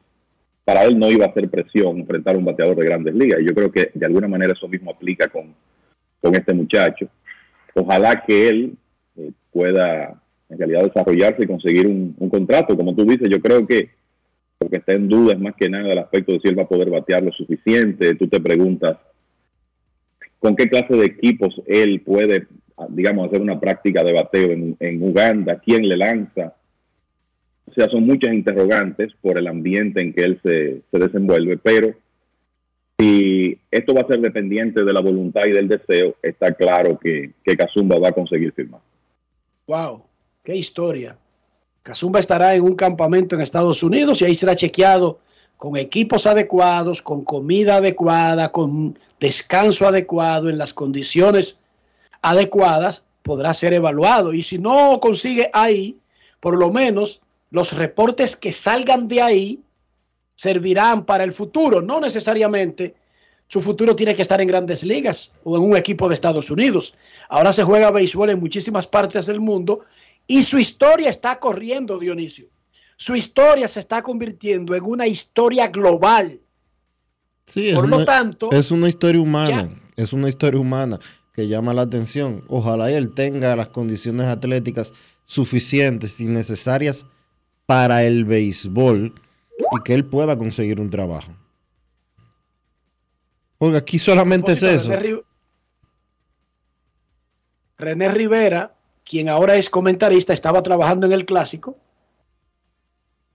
para él no iba a ser presión enfrentar a un bateador de grandes ligas. Y yo creo que de alguna manera eso mismo aplica con, con este muchacho. Ojalá que él eh, pueda en realidad desarrollarse y conseguir un, un, contrato. Como tú dices, yo creo que lo que está en duda es más que nada el aspecto de si él va a poder batear lo suficiente. Tú te preguntas con qué clase de equipos él puede digamos, hacer una práctica de bateo en, Uganda, quién le lanza. O sea, son muchas interrogantes por el ambiente en que él se, se desenvuelve, pero si esto va a ser dependiente de la voluntad y del deseo, está claro que, que Kazumba va a conseguir firmar. Wow, qué historia. Kazumba estará en un campamento en Estados Unidos y ahí será chequeado con equipos adecuados, con comida adecuada, con descanso adecuado, en las condiciones adecuadas, podrá ser evaluado. Y si no consigue ahí, por lo menos los reportes que salgan de ahí servirán para el futuro. No necesariamente su futuro tiene que estar en grandes ligas o en un equipo de Estados Unidos. Ahora se juega béisbol en muchísimas partes del mundo y su historia está corriendo, Dionisio. Su historia se está convirtiendo en una historia global. Sí, es Por lo una- tanto, es una historia humana, es una historia humana que llama la atención. Ojalá y él tenga las condiciones atléticas suficientes y necesarias para el béisbol y que él pueda conseguir un trabajo. Porque aquí solamente es eso. René, Ri- René Rivera, quien ahora es comentarista, estaba trabajando en el clásico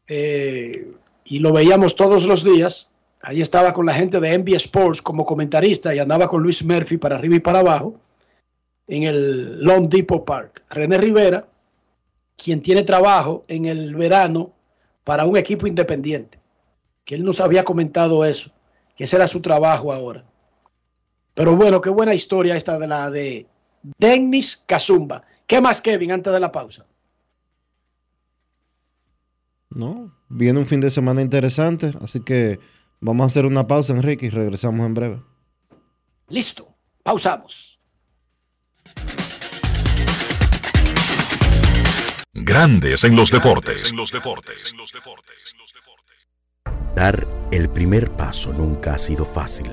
eh, y lo veíamos todos los días. Ahí estaba con la gente de NBA Sports como comentarista y andaba con Luis Murphy para arriba y para abajo en el Long Depot Park. René Rivera, quien tiene trabajo en el verano para un equipo independiente, que él nos había comentado eso, que ese era su trabajo ahora. Pero bueno, qué buena historia esta de la de Dennis Kazumba. ¿Qué más, Kevin, antes de la pausa? ¿no? Viene un fin de semana interesante, así que vamos a hacer una pausa, Enrique, y regresamos en breve. Listo, pausamos. Grandes en los deportes. Dar el primer paso nunca ha sido fácil,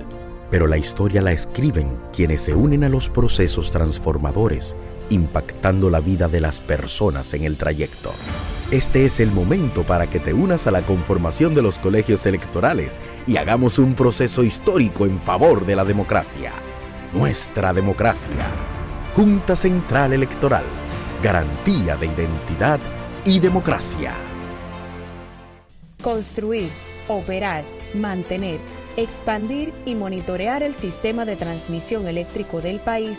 pero la historia la escriben quienes se unen a los procesos transformadores, impactando la vida de las personas en el trayecto. Este es el momento para que te unas a la conformación de los colegios electorales y hagamos un proceso histórico en favor de la democracia. Nuestra democracia. Junta Central Electoral. Garantía de identidad y democracia. Construir, operar, mantener, expandir y monitorear el sistema de transmisión eléctrico del país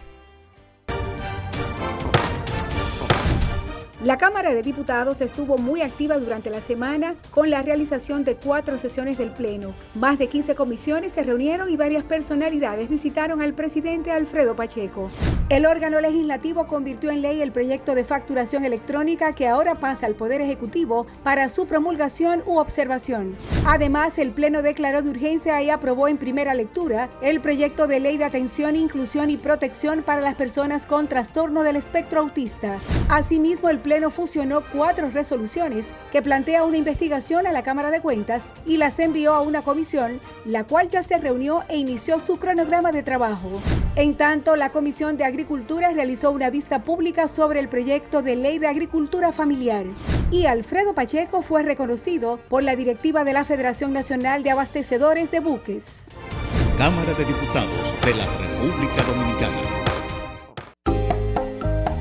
La Cámara de Diputados estuvo muy activa durante la semana con la realización de cuatro sesiones del Pleno. Más de 15 comisiones se reunieron y varias personalidades visitaron al presidente Alfredo Pacheco. El órgano legislativo convirtió en ley el proyecto de facturación electrónica que ahora pasa al Poder Ejecutivo para su promulgación u observación. Además, el Pleno declaró de urgencia y aprobó en primera lectura el proyecto de ley de atención, inclusión y protección para las personas con trastorno del espectro autista. Asimismo, el Pleno fusionó cuatro resoluciones que plantea una investigación a la Cámara de Cuentas y las envió a una comisión, la cual ya se reunió e inició su cronograma de trabajo. En tanto, la Comisión de Agricultura realizó una vista pública sobre el proyecto de ley de agricultura familiar. Y Alfredo Pacheco fue reconocido por la directiva de la Federación Nacional de Abastecedores de Buques. Cámara de Diputados de la República Dominicana.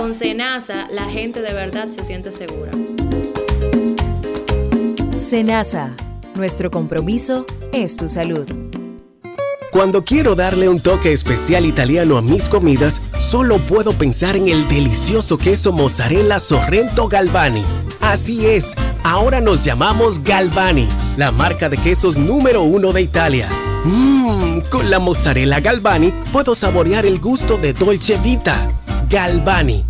Con Senasa, la gente de verdad se siente segura. Senasa, nuestro compromiso es tu salud. Cuando quiero darle un toque especial italiano a mis comidas, solo puedo pensar en el delicioso queso mozzarella Sorrento Galvani. Así es, ahora nos llamamos Galvani, la marca de quesos número uno de Italia. Mmm, con la mozzarella Galvani puedo saborear el gusto de Dolce Vita. Galvani.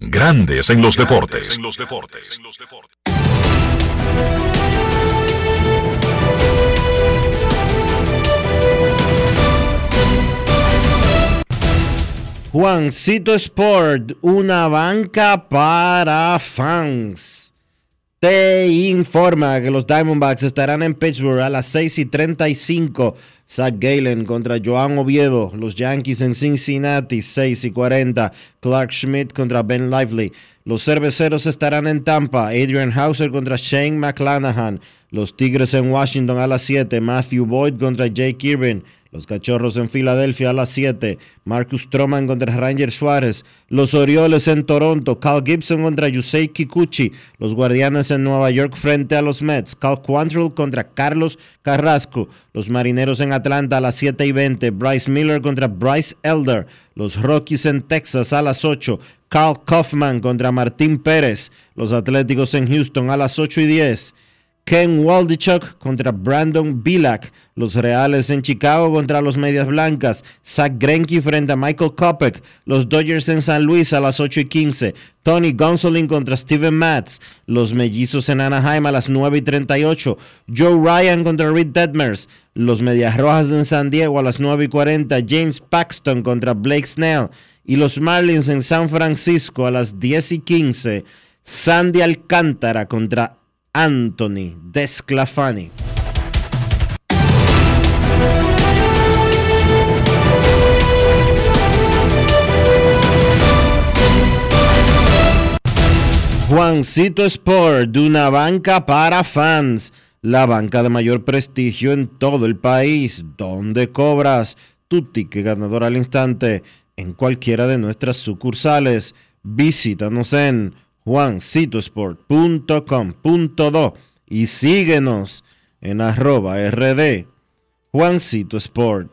Grandes en los deportes. Juancito Sport, una banca para fans. Te informa que los Diamondbacks estarán en Pittsburgh a las 6 y 35. Zach Galen contra Joan Oviedo. Los Yankees en Cincinnati, 6 y 40. Clark Schmidt contra Ben Lively. Los cerveceros estarán en Tampa. Adrian Hauser contra Shane McClanahan. Los Tigres en Washington a las 7. Matthew Boyd contra Jake Irvin. Los Cachorros en Filadelfia a las 7. Marcus Stroman contra Ranger Suárez. Los Orioles en Toronto. Cal Gibson contra Yusei Kikuchi. Los Guardianes en Nueva York frente a los Mets. Cal Quantrill contra Carlos Carrasco. Los Marineros en Atlanta a las 7 y 20. Bryce Miller contra Bryce Elder. Los Rockies en Texas a las 8. Carl Kaufman contra Martín Pérez. Los Atléticos en Houston a las 8 y 10. Ken Waldichuk contra Brandon Bilak. Los Reales en Chicago contra los Medias Blancas. Zach Greinke frente a Michael Kopech. Los Dodgers en San Luis a las 8 y 15. Tony Gonsolin contra Steven Matz. Los Mellizos en Anaheim a las 9 y 38. Joe Ryan contra Reed Detmers. Los Medias Rojas en San Diego a las 9 y 40. James Paxton contra Blake Snell. Y los Marlins en San Francisco a las 10 y 15. Sandy Alcántara contra Anthony Desclafani. Juancito Sport, de una banca para fans, la banca de mayor prestigio en todo el país, donde cobras tu ticket ganador al instante en cualquiera de nuestras sucursales. Visítanos en juancitosport.com.do y síguenos en arroba rd Juancito Sport.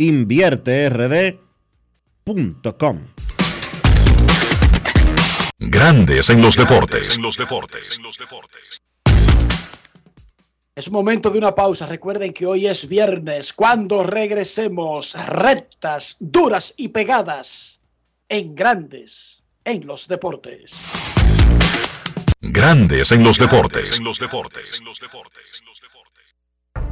invierterd.com. Grandes en los deportes. Es momento de una pausa. Recuerden que hoy es viernes. Cuando regresemos, rectas, duras y pegadas en Grandes en los deportes. Grandes en los deportes.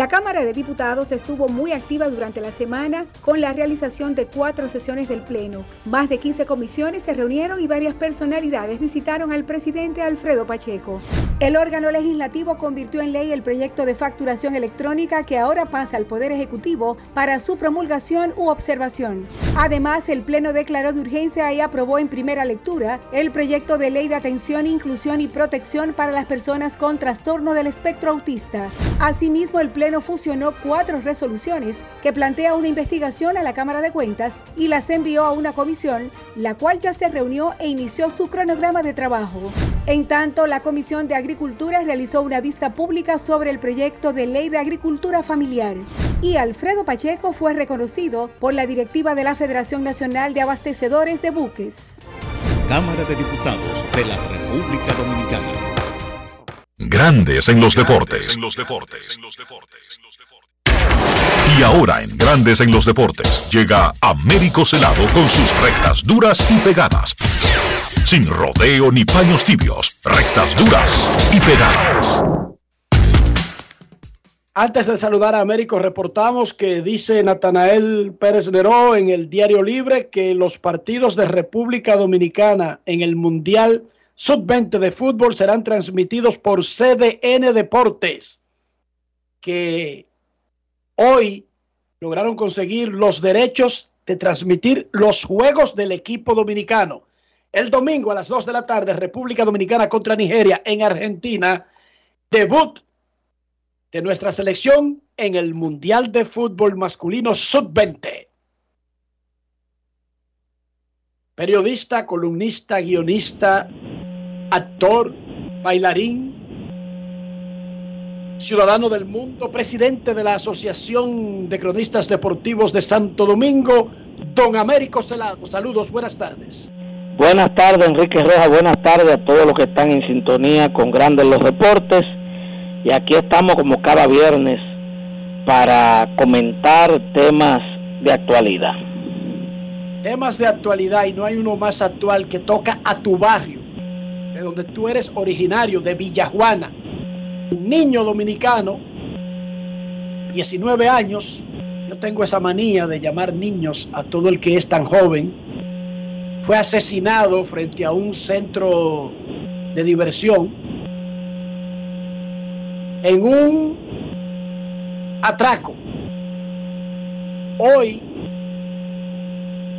La Cámara de Diputados estuvo muy activa durante la semana con la realización de cuatro sesiones del Pleno. Más de 15 comisiones se reunieron y varias personalidades visitaron al presidente Alfredo Pacheco. El órgano legislativo convirtió en ley el proyecto de facturación electrónica que ahora pasa al Poder Ejecutivo para su promulgación u observación. Además, el Pleno declaró de urgencia y aprobó en primera lectura el proyecto de ley de atención, inclusión y protección para las personas con trastorno del espectro autista. Asimismo, el Pleno Pleno fusionó cuatro resoluciones que plantea una investigación a la Cámara de Cuentas y las envió a una comisión, la cual ya se reunió e inició su cronograma de trabajo. En tanto, la Comisión de Agricultura realizó una vista pública sobre el proyecto de ley de agricultura familiar y Alfredo Pacheco fue reconocido por la directiva de la Federación Nacional de Abastecedores de Buques. Cámara de Diputados de la República Dominicana. Grandes en los deportes. Y ahora en Grandes en los deportes llega Américo Celado con sus rectas duras y pegadas. Sin rodeo ni paños tibios, rectas duras y pegadas. Antes de saludar a Américo, reportamos que dice Natanael Pérez Neró en el Diario Libre que los partidos de República Dominicana en el Mundial Sub-20 de fútbol serán transmitidos por CDN Deportes, que hoy lograron conseguir los derechos de transmitir los juegos del equipo dominicano. El domingo a las 2 de la tarde, República Dominicana contra Nigeria en Argentina, debut de nuestra selección en el Mundial de Fútbol Masculino Sub-20. Periodista, columnista, guionista, actor, bailarín, ciudadano del mundo, presidente de la Asociación de Cronistas Deportivos de Santo Domingo, don Américo Celado. Saludos, buenas tardes. Buenas tardes, Enrique Rojas. Buenas tardes a todos los que están en sintonía con Grandes los Deportes. Y aquí estamos como cada viernes para comentar temas de actualidad. Temas de actualidad y no hay uno más actual que toca a tu barrio, de donde tú eres originario, de Villajuana. Un niño dominicano, 19 años, yo tengo esa manía de llamar niños a todo el que es tan joven, fue asesinado frente a un centro de diversión en un atraco. Hoy,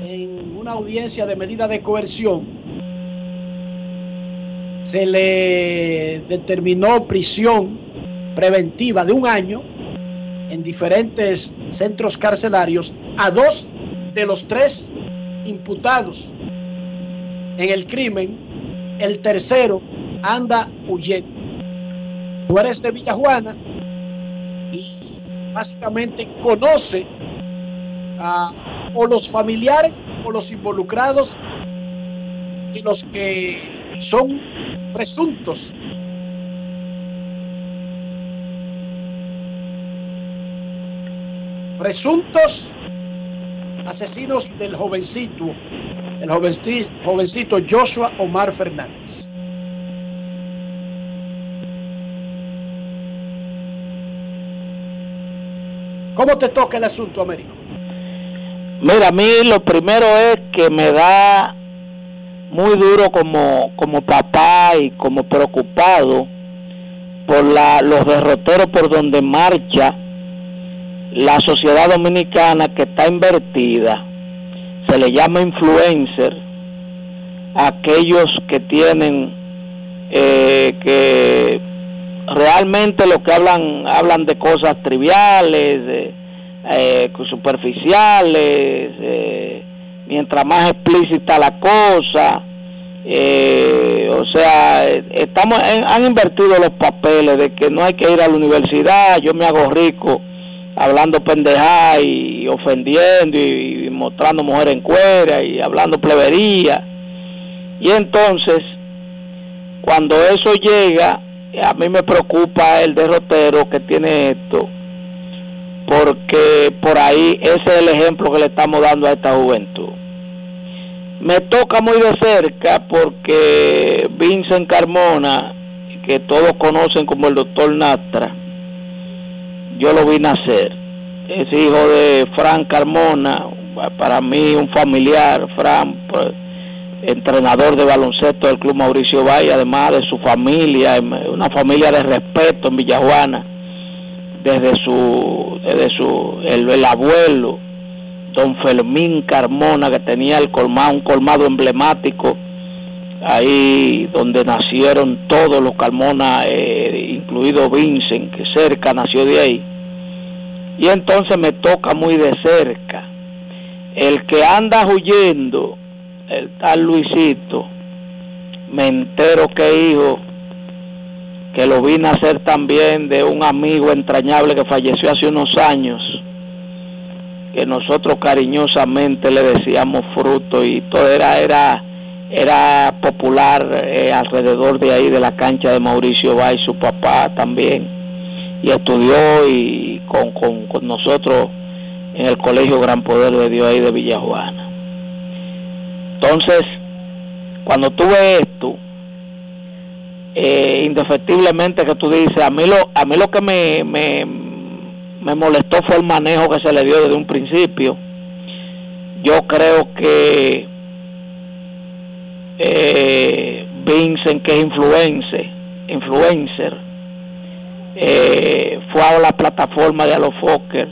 en una audiencia de medida de coerción, se le determinó prisión preventiva de un año en diferentes centros carcelarios a dos de los tres imputados en el crimen. El tercero anda huyendo. Tú eres de Villajuana y básicamente conoce a o los familiares o los involucrados y los que son presuntos presuntos asesinos del jovencito, el jovencito, Joshua Omar Fernández. ¿Cómo te toca el asunto, Américo? Mira, a mí lo primero es que me da muy duro como, como papá y como preocupado por la, los derroteros por donde marcha la sociedad dominicana que está invertida. Se le llama influencer a aquellos que tienen eh, que realmente lo que hablan hablan de cosas triviales, eh, eh, superficiales, mientras más explícita la cosa, eh, o sea, estamos han invertido los papeles de que no hay que ir a la universidad, yo me hago rico hablando pendejada y ofendiendo y, y mostrando mujeres en cuera y hablando plebería. Y entonces, cuando eso llega, a mí me preocupa el derrotero que tiene esto, porque por ahí ese es el ejemplo que le estamos dando a esta juventud. Me toca muy de cerca porque Vincent Carmona, que todos conocen como el doctor Nastra, yo lo vi nacer. Es hijo de Fran Carmona, para mí un familiar, Fran, pues, entrenador de baloncesto del Club Mauricio Valle, además de su familia, una familia de respeto en Villajuana, desde su, desde su, el abuelo, don Fermín Carmona, que tenía el colmado, un colmado emblemático, ahí donde nacieron todos los Carmona, eh, incluido Vincent, que cerca nació de ahí. y entonces me toca muy de cerca. El que anda huyendo, el tal Luisito, me entero que hijo, que lo vine a hacer también de un amigo entrañable que falleció hace unos años, que nosotros cariñosamente le decíamos fruto y todo era, era, era popular eh, alrededor de ahí de la cancha de Mauricio Bay, su papá también, y estudió y con, con, con nosotros en el colegio Gran Poder de Dios ahí de Villajuana. Entonces, cuando tú ves esto, eh, indefectiblemente que tú dices, a mí lo, a mí lo que me, me, me molestó fue el manejo que se le dio desde un principio. Yo creo que eh, Vincent, que es influencer, influencer eh, fue a la plataforma de Alofoker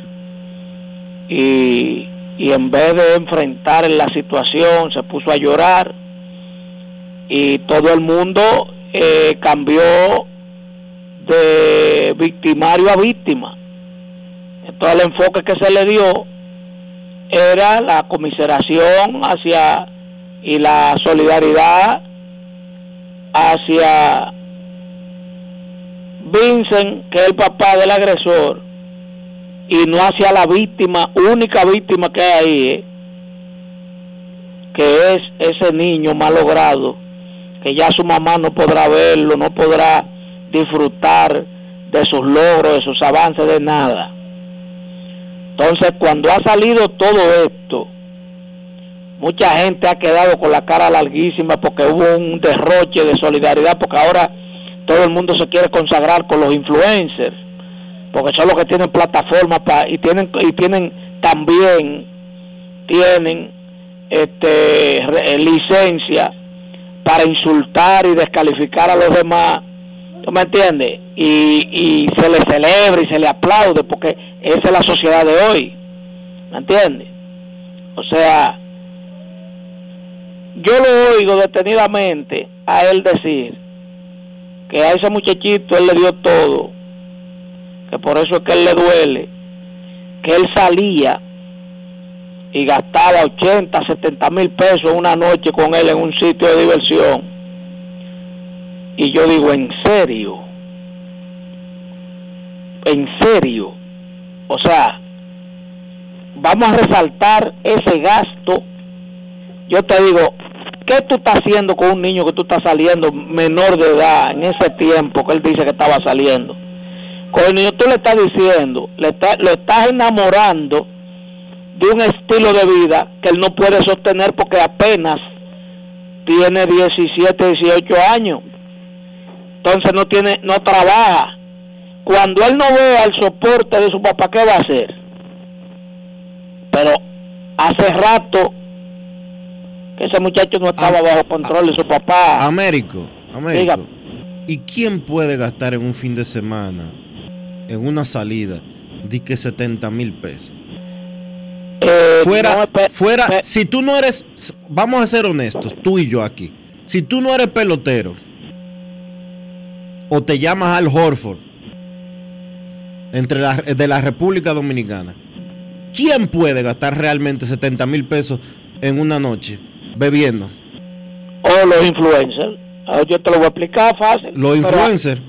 y, y en vez de enfrentar la situación se puso a llorar y todo el mundo eh, cambió de victimario a víctima. Entonces el enfoque que se le dio era la comiseración hacia y la solidaridad hacia Vincent, que es el papá del agresor, y no hacia la víctima, única víctima que hay ahí, eh, que es ese niño malogrado, que ya su mamá no podrá verlo, no podrá disfrutar de sus logros, de sus avances, de nada. Entonces, cuando ha salido todo esto, mucha gente ha quedado con la cara larguísima porque hubo un derroche de solidaridad, porque ahora todo el mundo se quiere consagrar con los influencers, porque son los que tienen plataformas y tienen y tienen también tienen este re- licencia para insultar y descalificar a los demás, ¿tú me entiendes? Y, y se le celebra y se le aplaude porque esa es la sociedad de hoy, ¿me entiendes? O sea, yo lo oigo detenidamente a él decir que a ese muchachito él le dio todo, que por eso es que él le duele, que él salía y gastaba 80, 70 mil pesos una noche con él en un sitio de diversión. Y yo digo, ¿en serio? ¿En serio? O sea, vamos a resaltar ese gasto. Yo te digo, ¿qué tú estás haciendo con un niño que tú estás saliendo menor de edad en ese tiempo que él dice que estaba saliendo? Con el niño tú le estás diciendo, le está- lo estás enamorando de un estilo de vida que él no puede sostener porque apenas tiene 17, 18 años. Entonces no tiene, no trabaja. Cuando él no vea el soporte de su papá, ¿qué va a hacer? Pero hace rato que ese muchacho no estaba bajo control de su papá. Américo, Américo. ¿Y quién puede gastar en un fin de semana, en una salida, di que 70 mil pesos? fuera, fuera, si tú no eres, vamos a ser honestos, tú y yo aquí, si tú no eres pelotero, o te llamas Al Horford, entre la, de la República Dominicana, ¿quién puede gastar realmente 70 mil pesos en una noche bebiendo? O los influencers. Yo te lo voy a explicar fácil. Los influencers.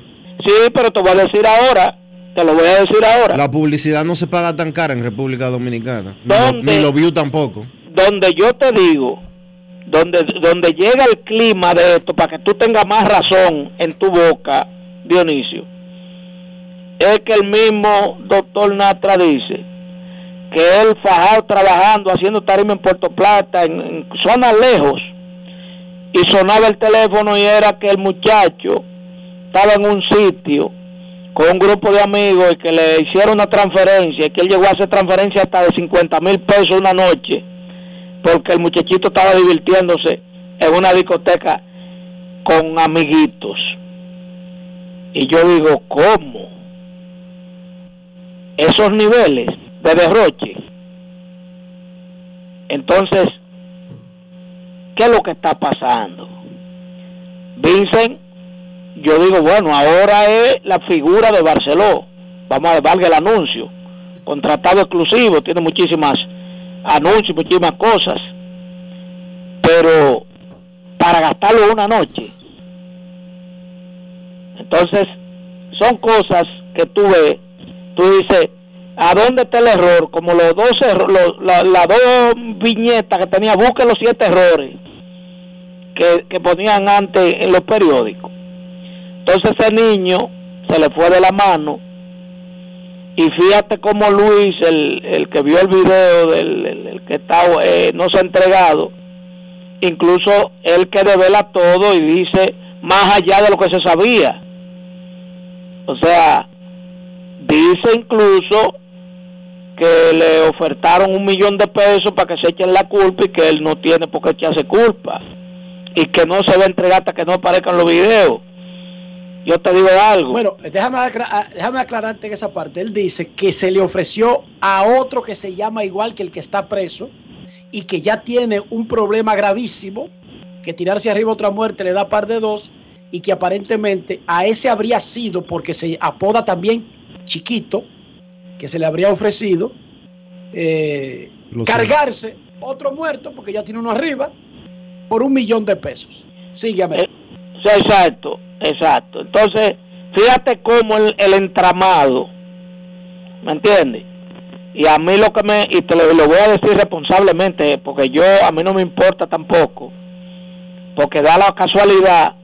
sí, pero te voy a decir ahora. Te lo voy a decir ahora. La publicidad no se paga tan cara en República Dominicana. Ni, lo, ¿Dónde? ni los views tampoco. donde yo te digo, donde, donde llega el clima de esto, para que tú tengas más razón en tu boca, Dionisio, es que el mismo doctor Natra dice que él fajado trabajando, haciendo tarima en Puerto Plata, en, en zonas lejos, y sonaba el teléfono y era que el muchacho estaba en un sitio con un grupo de amigos y que le hicieron una transferencia y que él llegó a hacer transferencia hasta de 50 mil pesos una noche porque el muchachito estaba divirtiéndose en una discoteca con amiguitos. Y yo digo, ¿cómo? Esos niveles de derroche. Entonces, ¿qué es lo que está pasando? Vincent, yo digo, bueno, ahora es la figura de Barceló. Vamos a valga el anuncio. contratado exclusivo, tiene muchísimas anuncios, muchísimas cosas, pero para gastarlo una noche. Entonces, son cosas que tú ves, tú dices, ¿a dónde está el error? Como los dos los- la- las dos viñetas que tenía, busque los siete errores que, que ponían antes en los periódicos. Entonces ese niño se le fue de la mano y fíjate cómo Luis, el, el que vio el video del el- que está, eh, no se ha entregado, incluso él que devela todo y dice más allá de lo que se sabía. O sea, dice incluso que le ofertaron un millón de pesos para que se echen la culpa y que él no tiene por qué echarse culpa y que no se va a entregar hasta que no aparezcan los videos. Yo te digo algo. Bueno, déjame, acla- ah, déjame aclararte en esa parte. Él dice que se le ofreció a otro que se llama igual que el que está preso y que ya tiene un problema gravísimo, que tirarse arriba otra muerte le da par de dos y que aparentemente a ese habría sido, porque se apoda también chiquito, que se le habría ofrecido eh, cargarse otro muerto, porque ya tiene uno arriba, por un millón de pesos. Sígueme. Sí, exacto, exacto. Entonces, fíjate cómo el, el entramado, ¿me entiendes? Y a mí lo que me, y te lo, lo voy a decir responsablemente, porque yo, a mí no me importa tampoco, porque da la casualidad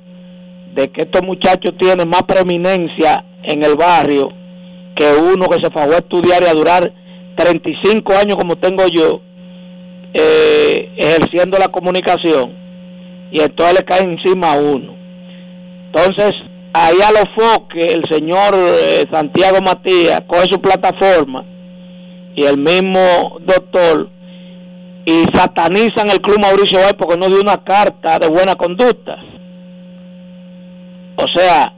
de que estos muchachos tienen más preeminencia en el barrio que uno que se fue a estudiar y a durar 35 años como tengo yo, eh, ejerciendo la comunicación, y entonces le cae encima a uno. Entonces, ahí a los foques, el señor eh, Santiago Matías coge su plataforma y el mismo doctor y satanizan el Club Mauricio Bay porque no dio una carta de buena conducta. O sea,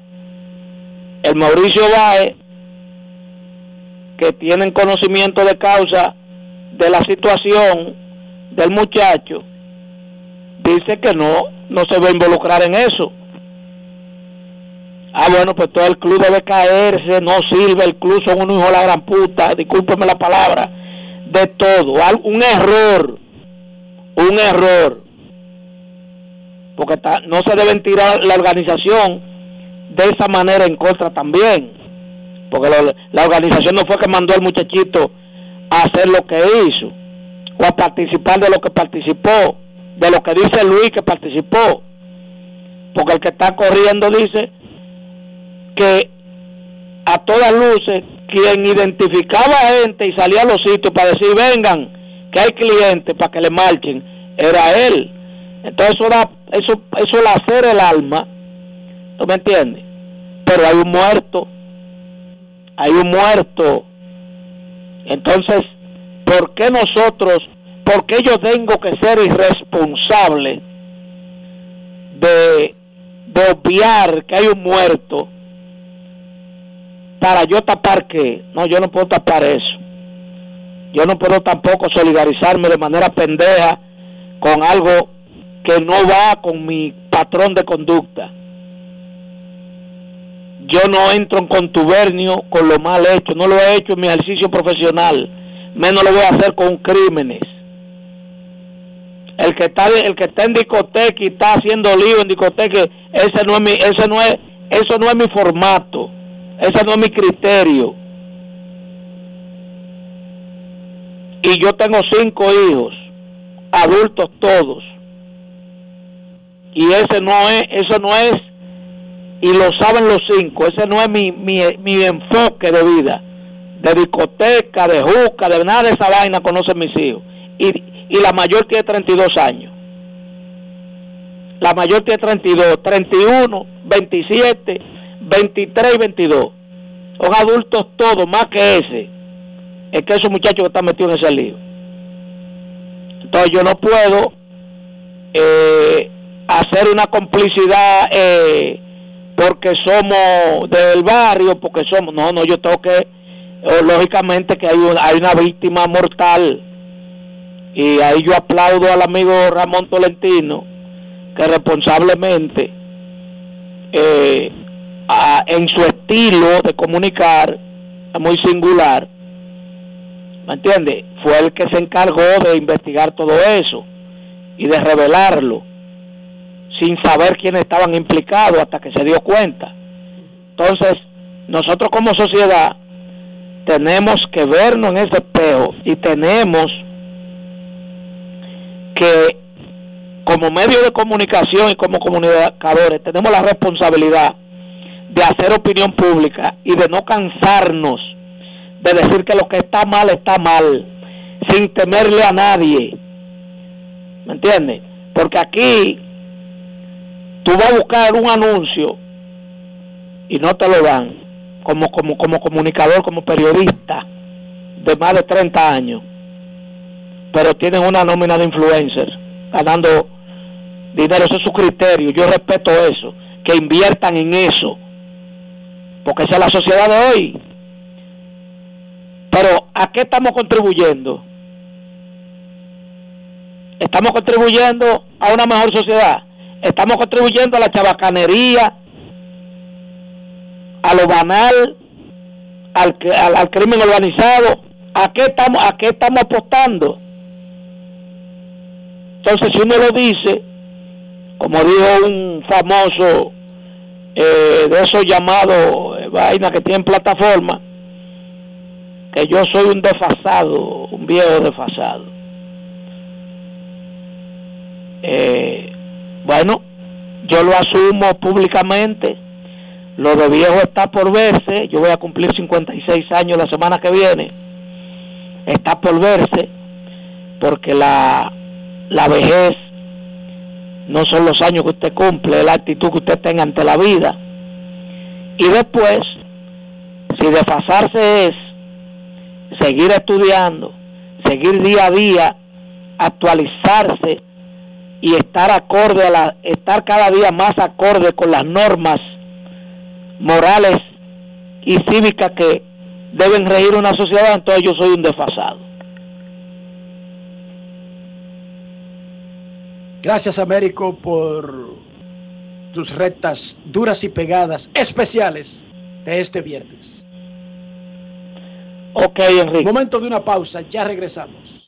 el Mauricio Bay, que tienen conocimiento de causa de la situación del muchacho, dice que no, no se va a involucrar en eso. Ah, bueno, pues todo el club debe caerse, no sirve, el club son unos hijos de la gran puta, discúlpeme la palabra, de todo, un error, un error, porque no se deben tirar la organización de esa manera en contra también, porque la organización no fue que mandó al muchachito a hacer lo que hizo, o a participar de lo que participó, de lo que dice Luis que participó, porque el que está corriendo dice que a todas luces quien identificaba a gente y salía a los sitios para decir vengan que hay clientes para que le marchen era él. Entonces eso era eso eso era hacer el alma ¿tú me entiendes? pero hay un muerto hay un muerto. Entonces ¿por qué nosotros por qué yo tengo que ser irresponsable de de obviar que hay un muerto para yo tapar que no yo no puedo tapar eso. Yo no puedo tampoco solidarizarme de manera pendeja con algo que no va con mi patrón de conducta yo no entro en contubernio con lo mal hecho no lo he hecho en mi ejercicio profesional menos lo voy a hacer con crímenes. El que está el que está en discoteca y está haciendo lío en discoteca ese no es mi ese no es eso no es mi formato ese no es mi criterio. Y yo tengo cinco hijos adultos todos. Y ese no es eso no es y lo saben los cinco. Ese no es mi, mi, mi enfoque de vida. De discoteca de juca de nada de esa vaina conocen mis hijos. Y, y la mayor tiene 32 años. La mayor tiene 32 31 27 23 y 22 son adultos todos más que ese. Es que esos muchachos que están metidos en ese lío. Entonces yo no puedo eh, hacer una complicidad eh, porque somos del barrio porque somos no no yo tengo que lógicamente que hay, un- hay una víctima mortal y ahí yo aplaudo al amigo Ramón Tolentino que responsablemente eh, en su estilo de comunicar muy singular ¿me entiendes? Fue el que se encargó de investigar todo eso y de revelarlo sin saber quiénes estaban implicados hasta que se dio cuenta. Entonces, nosotros como sociedad tenemos que vernos en ese espejo y tenemos que como medio de comunicación y como comunicadores tenemos la responsabilidad de hacer opinión pública y de no cansarnos de decir que lo que está mal está mal, sin temerle a nadie. ¿Me entiendes? Porque aquí tú vas a buscar un anuncio y no te lo dan como, como, como comunicador, como periodista de más de 30 años, pero tienen una nómina de influencers ganando dinero, eso es su criterio, yo respeto eso, que inviertan en eso, porque esa es la sociedad de hoy. Pero ¿a qué estamos contribuyendo? Estamos contribuyendo a una mejor sociedad. Estamos contribuyendo a la chabacanería, a lo banal, al, al, al crimen organizado. ¿A qué estamos, a qué estamos apostando? Entonces, si uno lo dice, como dijo un famoso eh, de esos llamados eh, vainas que tienen plataforma, que yo soy un desfasado, un viejo desfasado. Eh, bueno, yo lo asumo públicamente, lo de viejo está por verse, yo voy a cumplir 56 años la semana que viene, está por verse, porque la, la vejez no son los años que usted cumple, es la actitud que usted tenga ante la vida. Y después, si desfasarse es seguir estudiando, seguir día a día, actualizarse y estar acorde a la, estar cada día más acorde con las normas morales y cívicas que deben regir una sociedad, entonces yo soy un desfasado. Gracias, Américo, por tus rectas duras y pegadas especiales de este viernes. Ok, Enrique. Momento de una pausa, ya regresamos.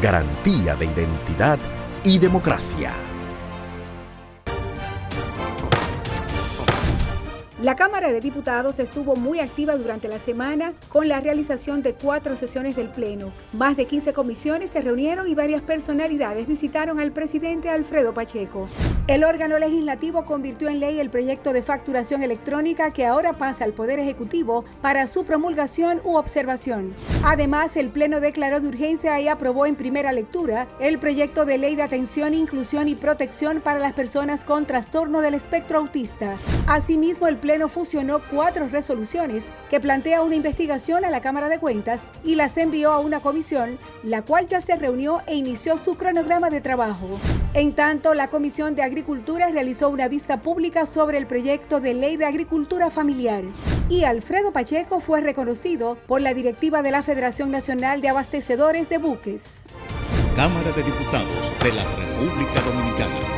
Garantía de identidad y democracia. La Cámara de Diputados estuvo muy activa durante la semana con la realización de cuatro sesiones del Pleno. Más de 15 comisiones se reunieron y varias personalidades visitaron al presidente Alfredo Pacheco. El órgano legislativo convirtió en ley el proyecto de facturación electrónica que ahora pasa al Poder Ejecutivo para su promulgación u observación. Además, el Pleno declaró de urgencia y aprobó en primera lectura el proyecto de ley de atención, inclusión y protección para las personas con trastorno del espectro autista. Asimismo, el Pleno fusionó cuatro resoluciones que plantea una investigación a la Cámara de Cuentas y las envió a una comisión, la cual ya se reunió e inició su cronograma de trabajo. En tanto, la Comisión de Agricultura realizó una vista pública sobre el proyecto de ley de agricultura familiar. Y Alfredo Pacheco fue reconocido por la directiva de la Federación Nacional de Abastecedores de Buques. Cámara de Diputados de la República Dominicana.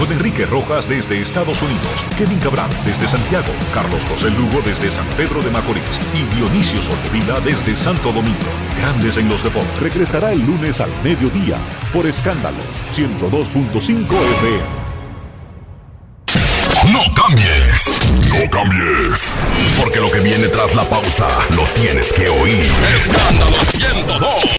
Con Enrique Rojas desde Estados Unidos, Kevin Cabral desde Santiago, Carlos José Lugo desde San Pedro de Macorís y Dionisio Solterida desde Santo Domingo. Grandes en los deportes. Regresará el lunes al mediodía por Escándalos 102.5 FM. No cambies, no cambies, porque lo que viene tras la pausa lo tienes que oír. Escándalo 102.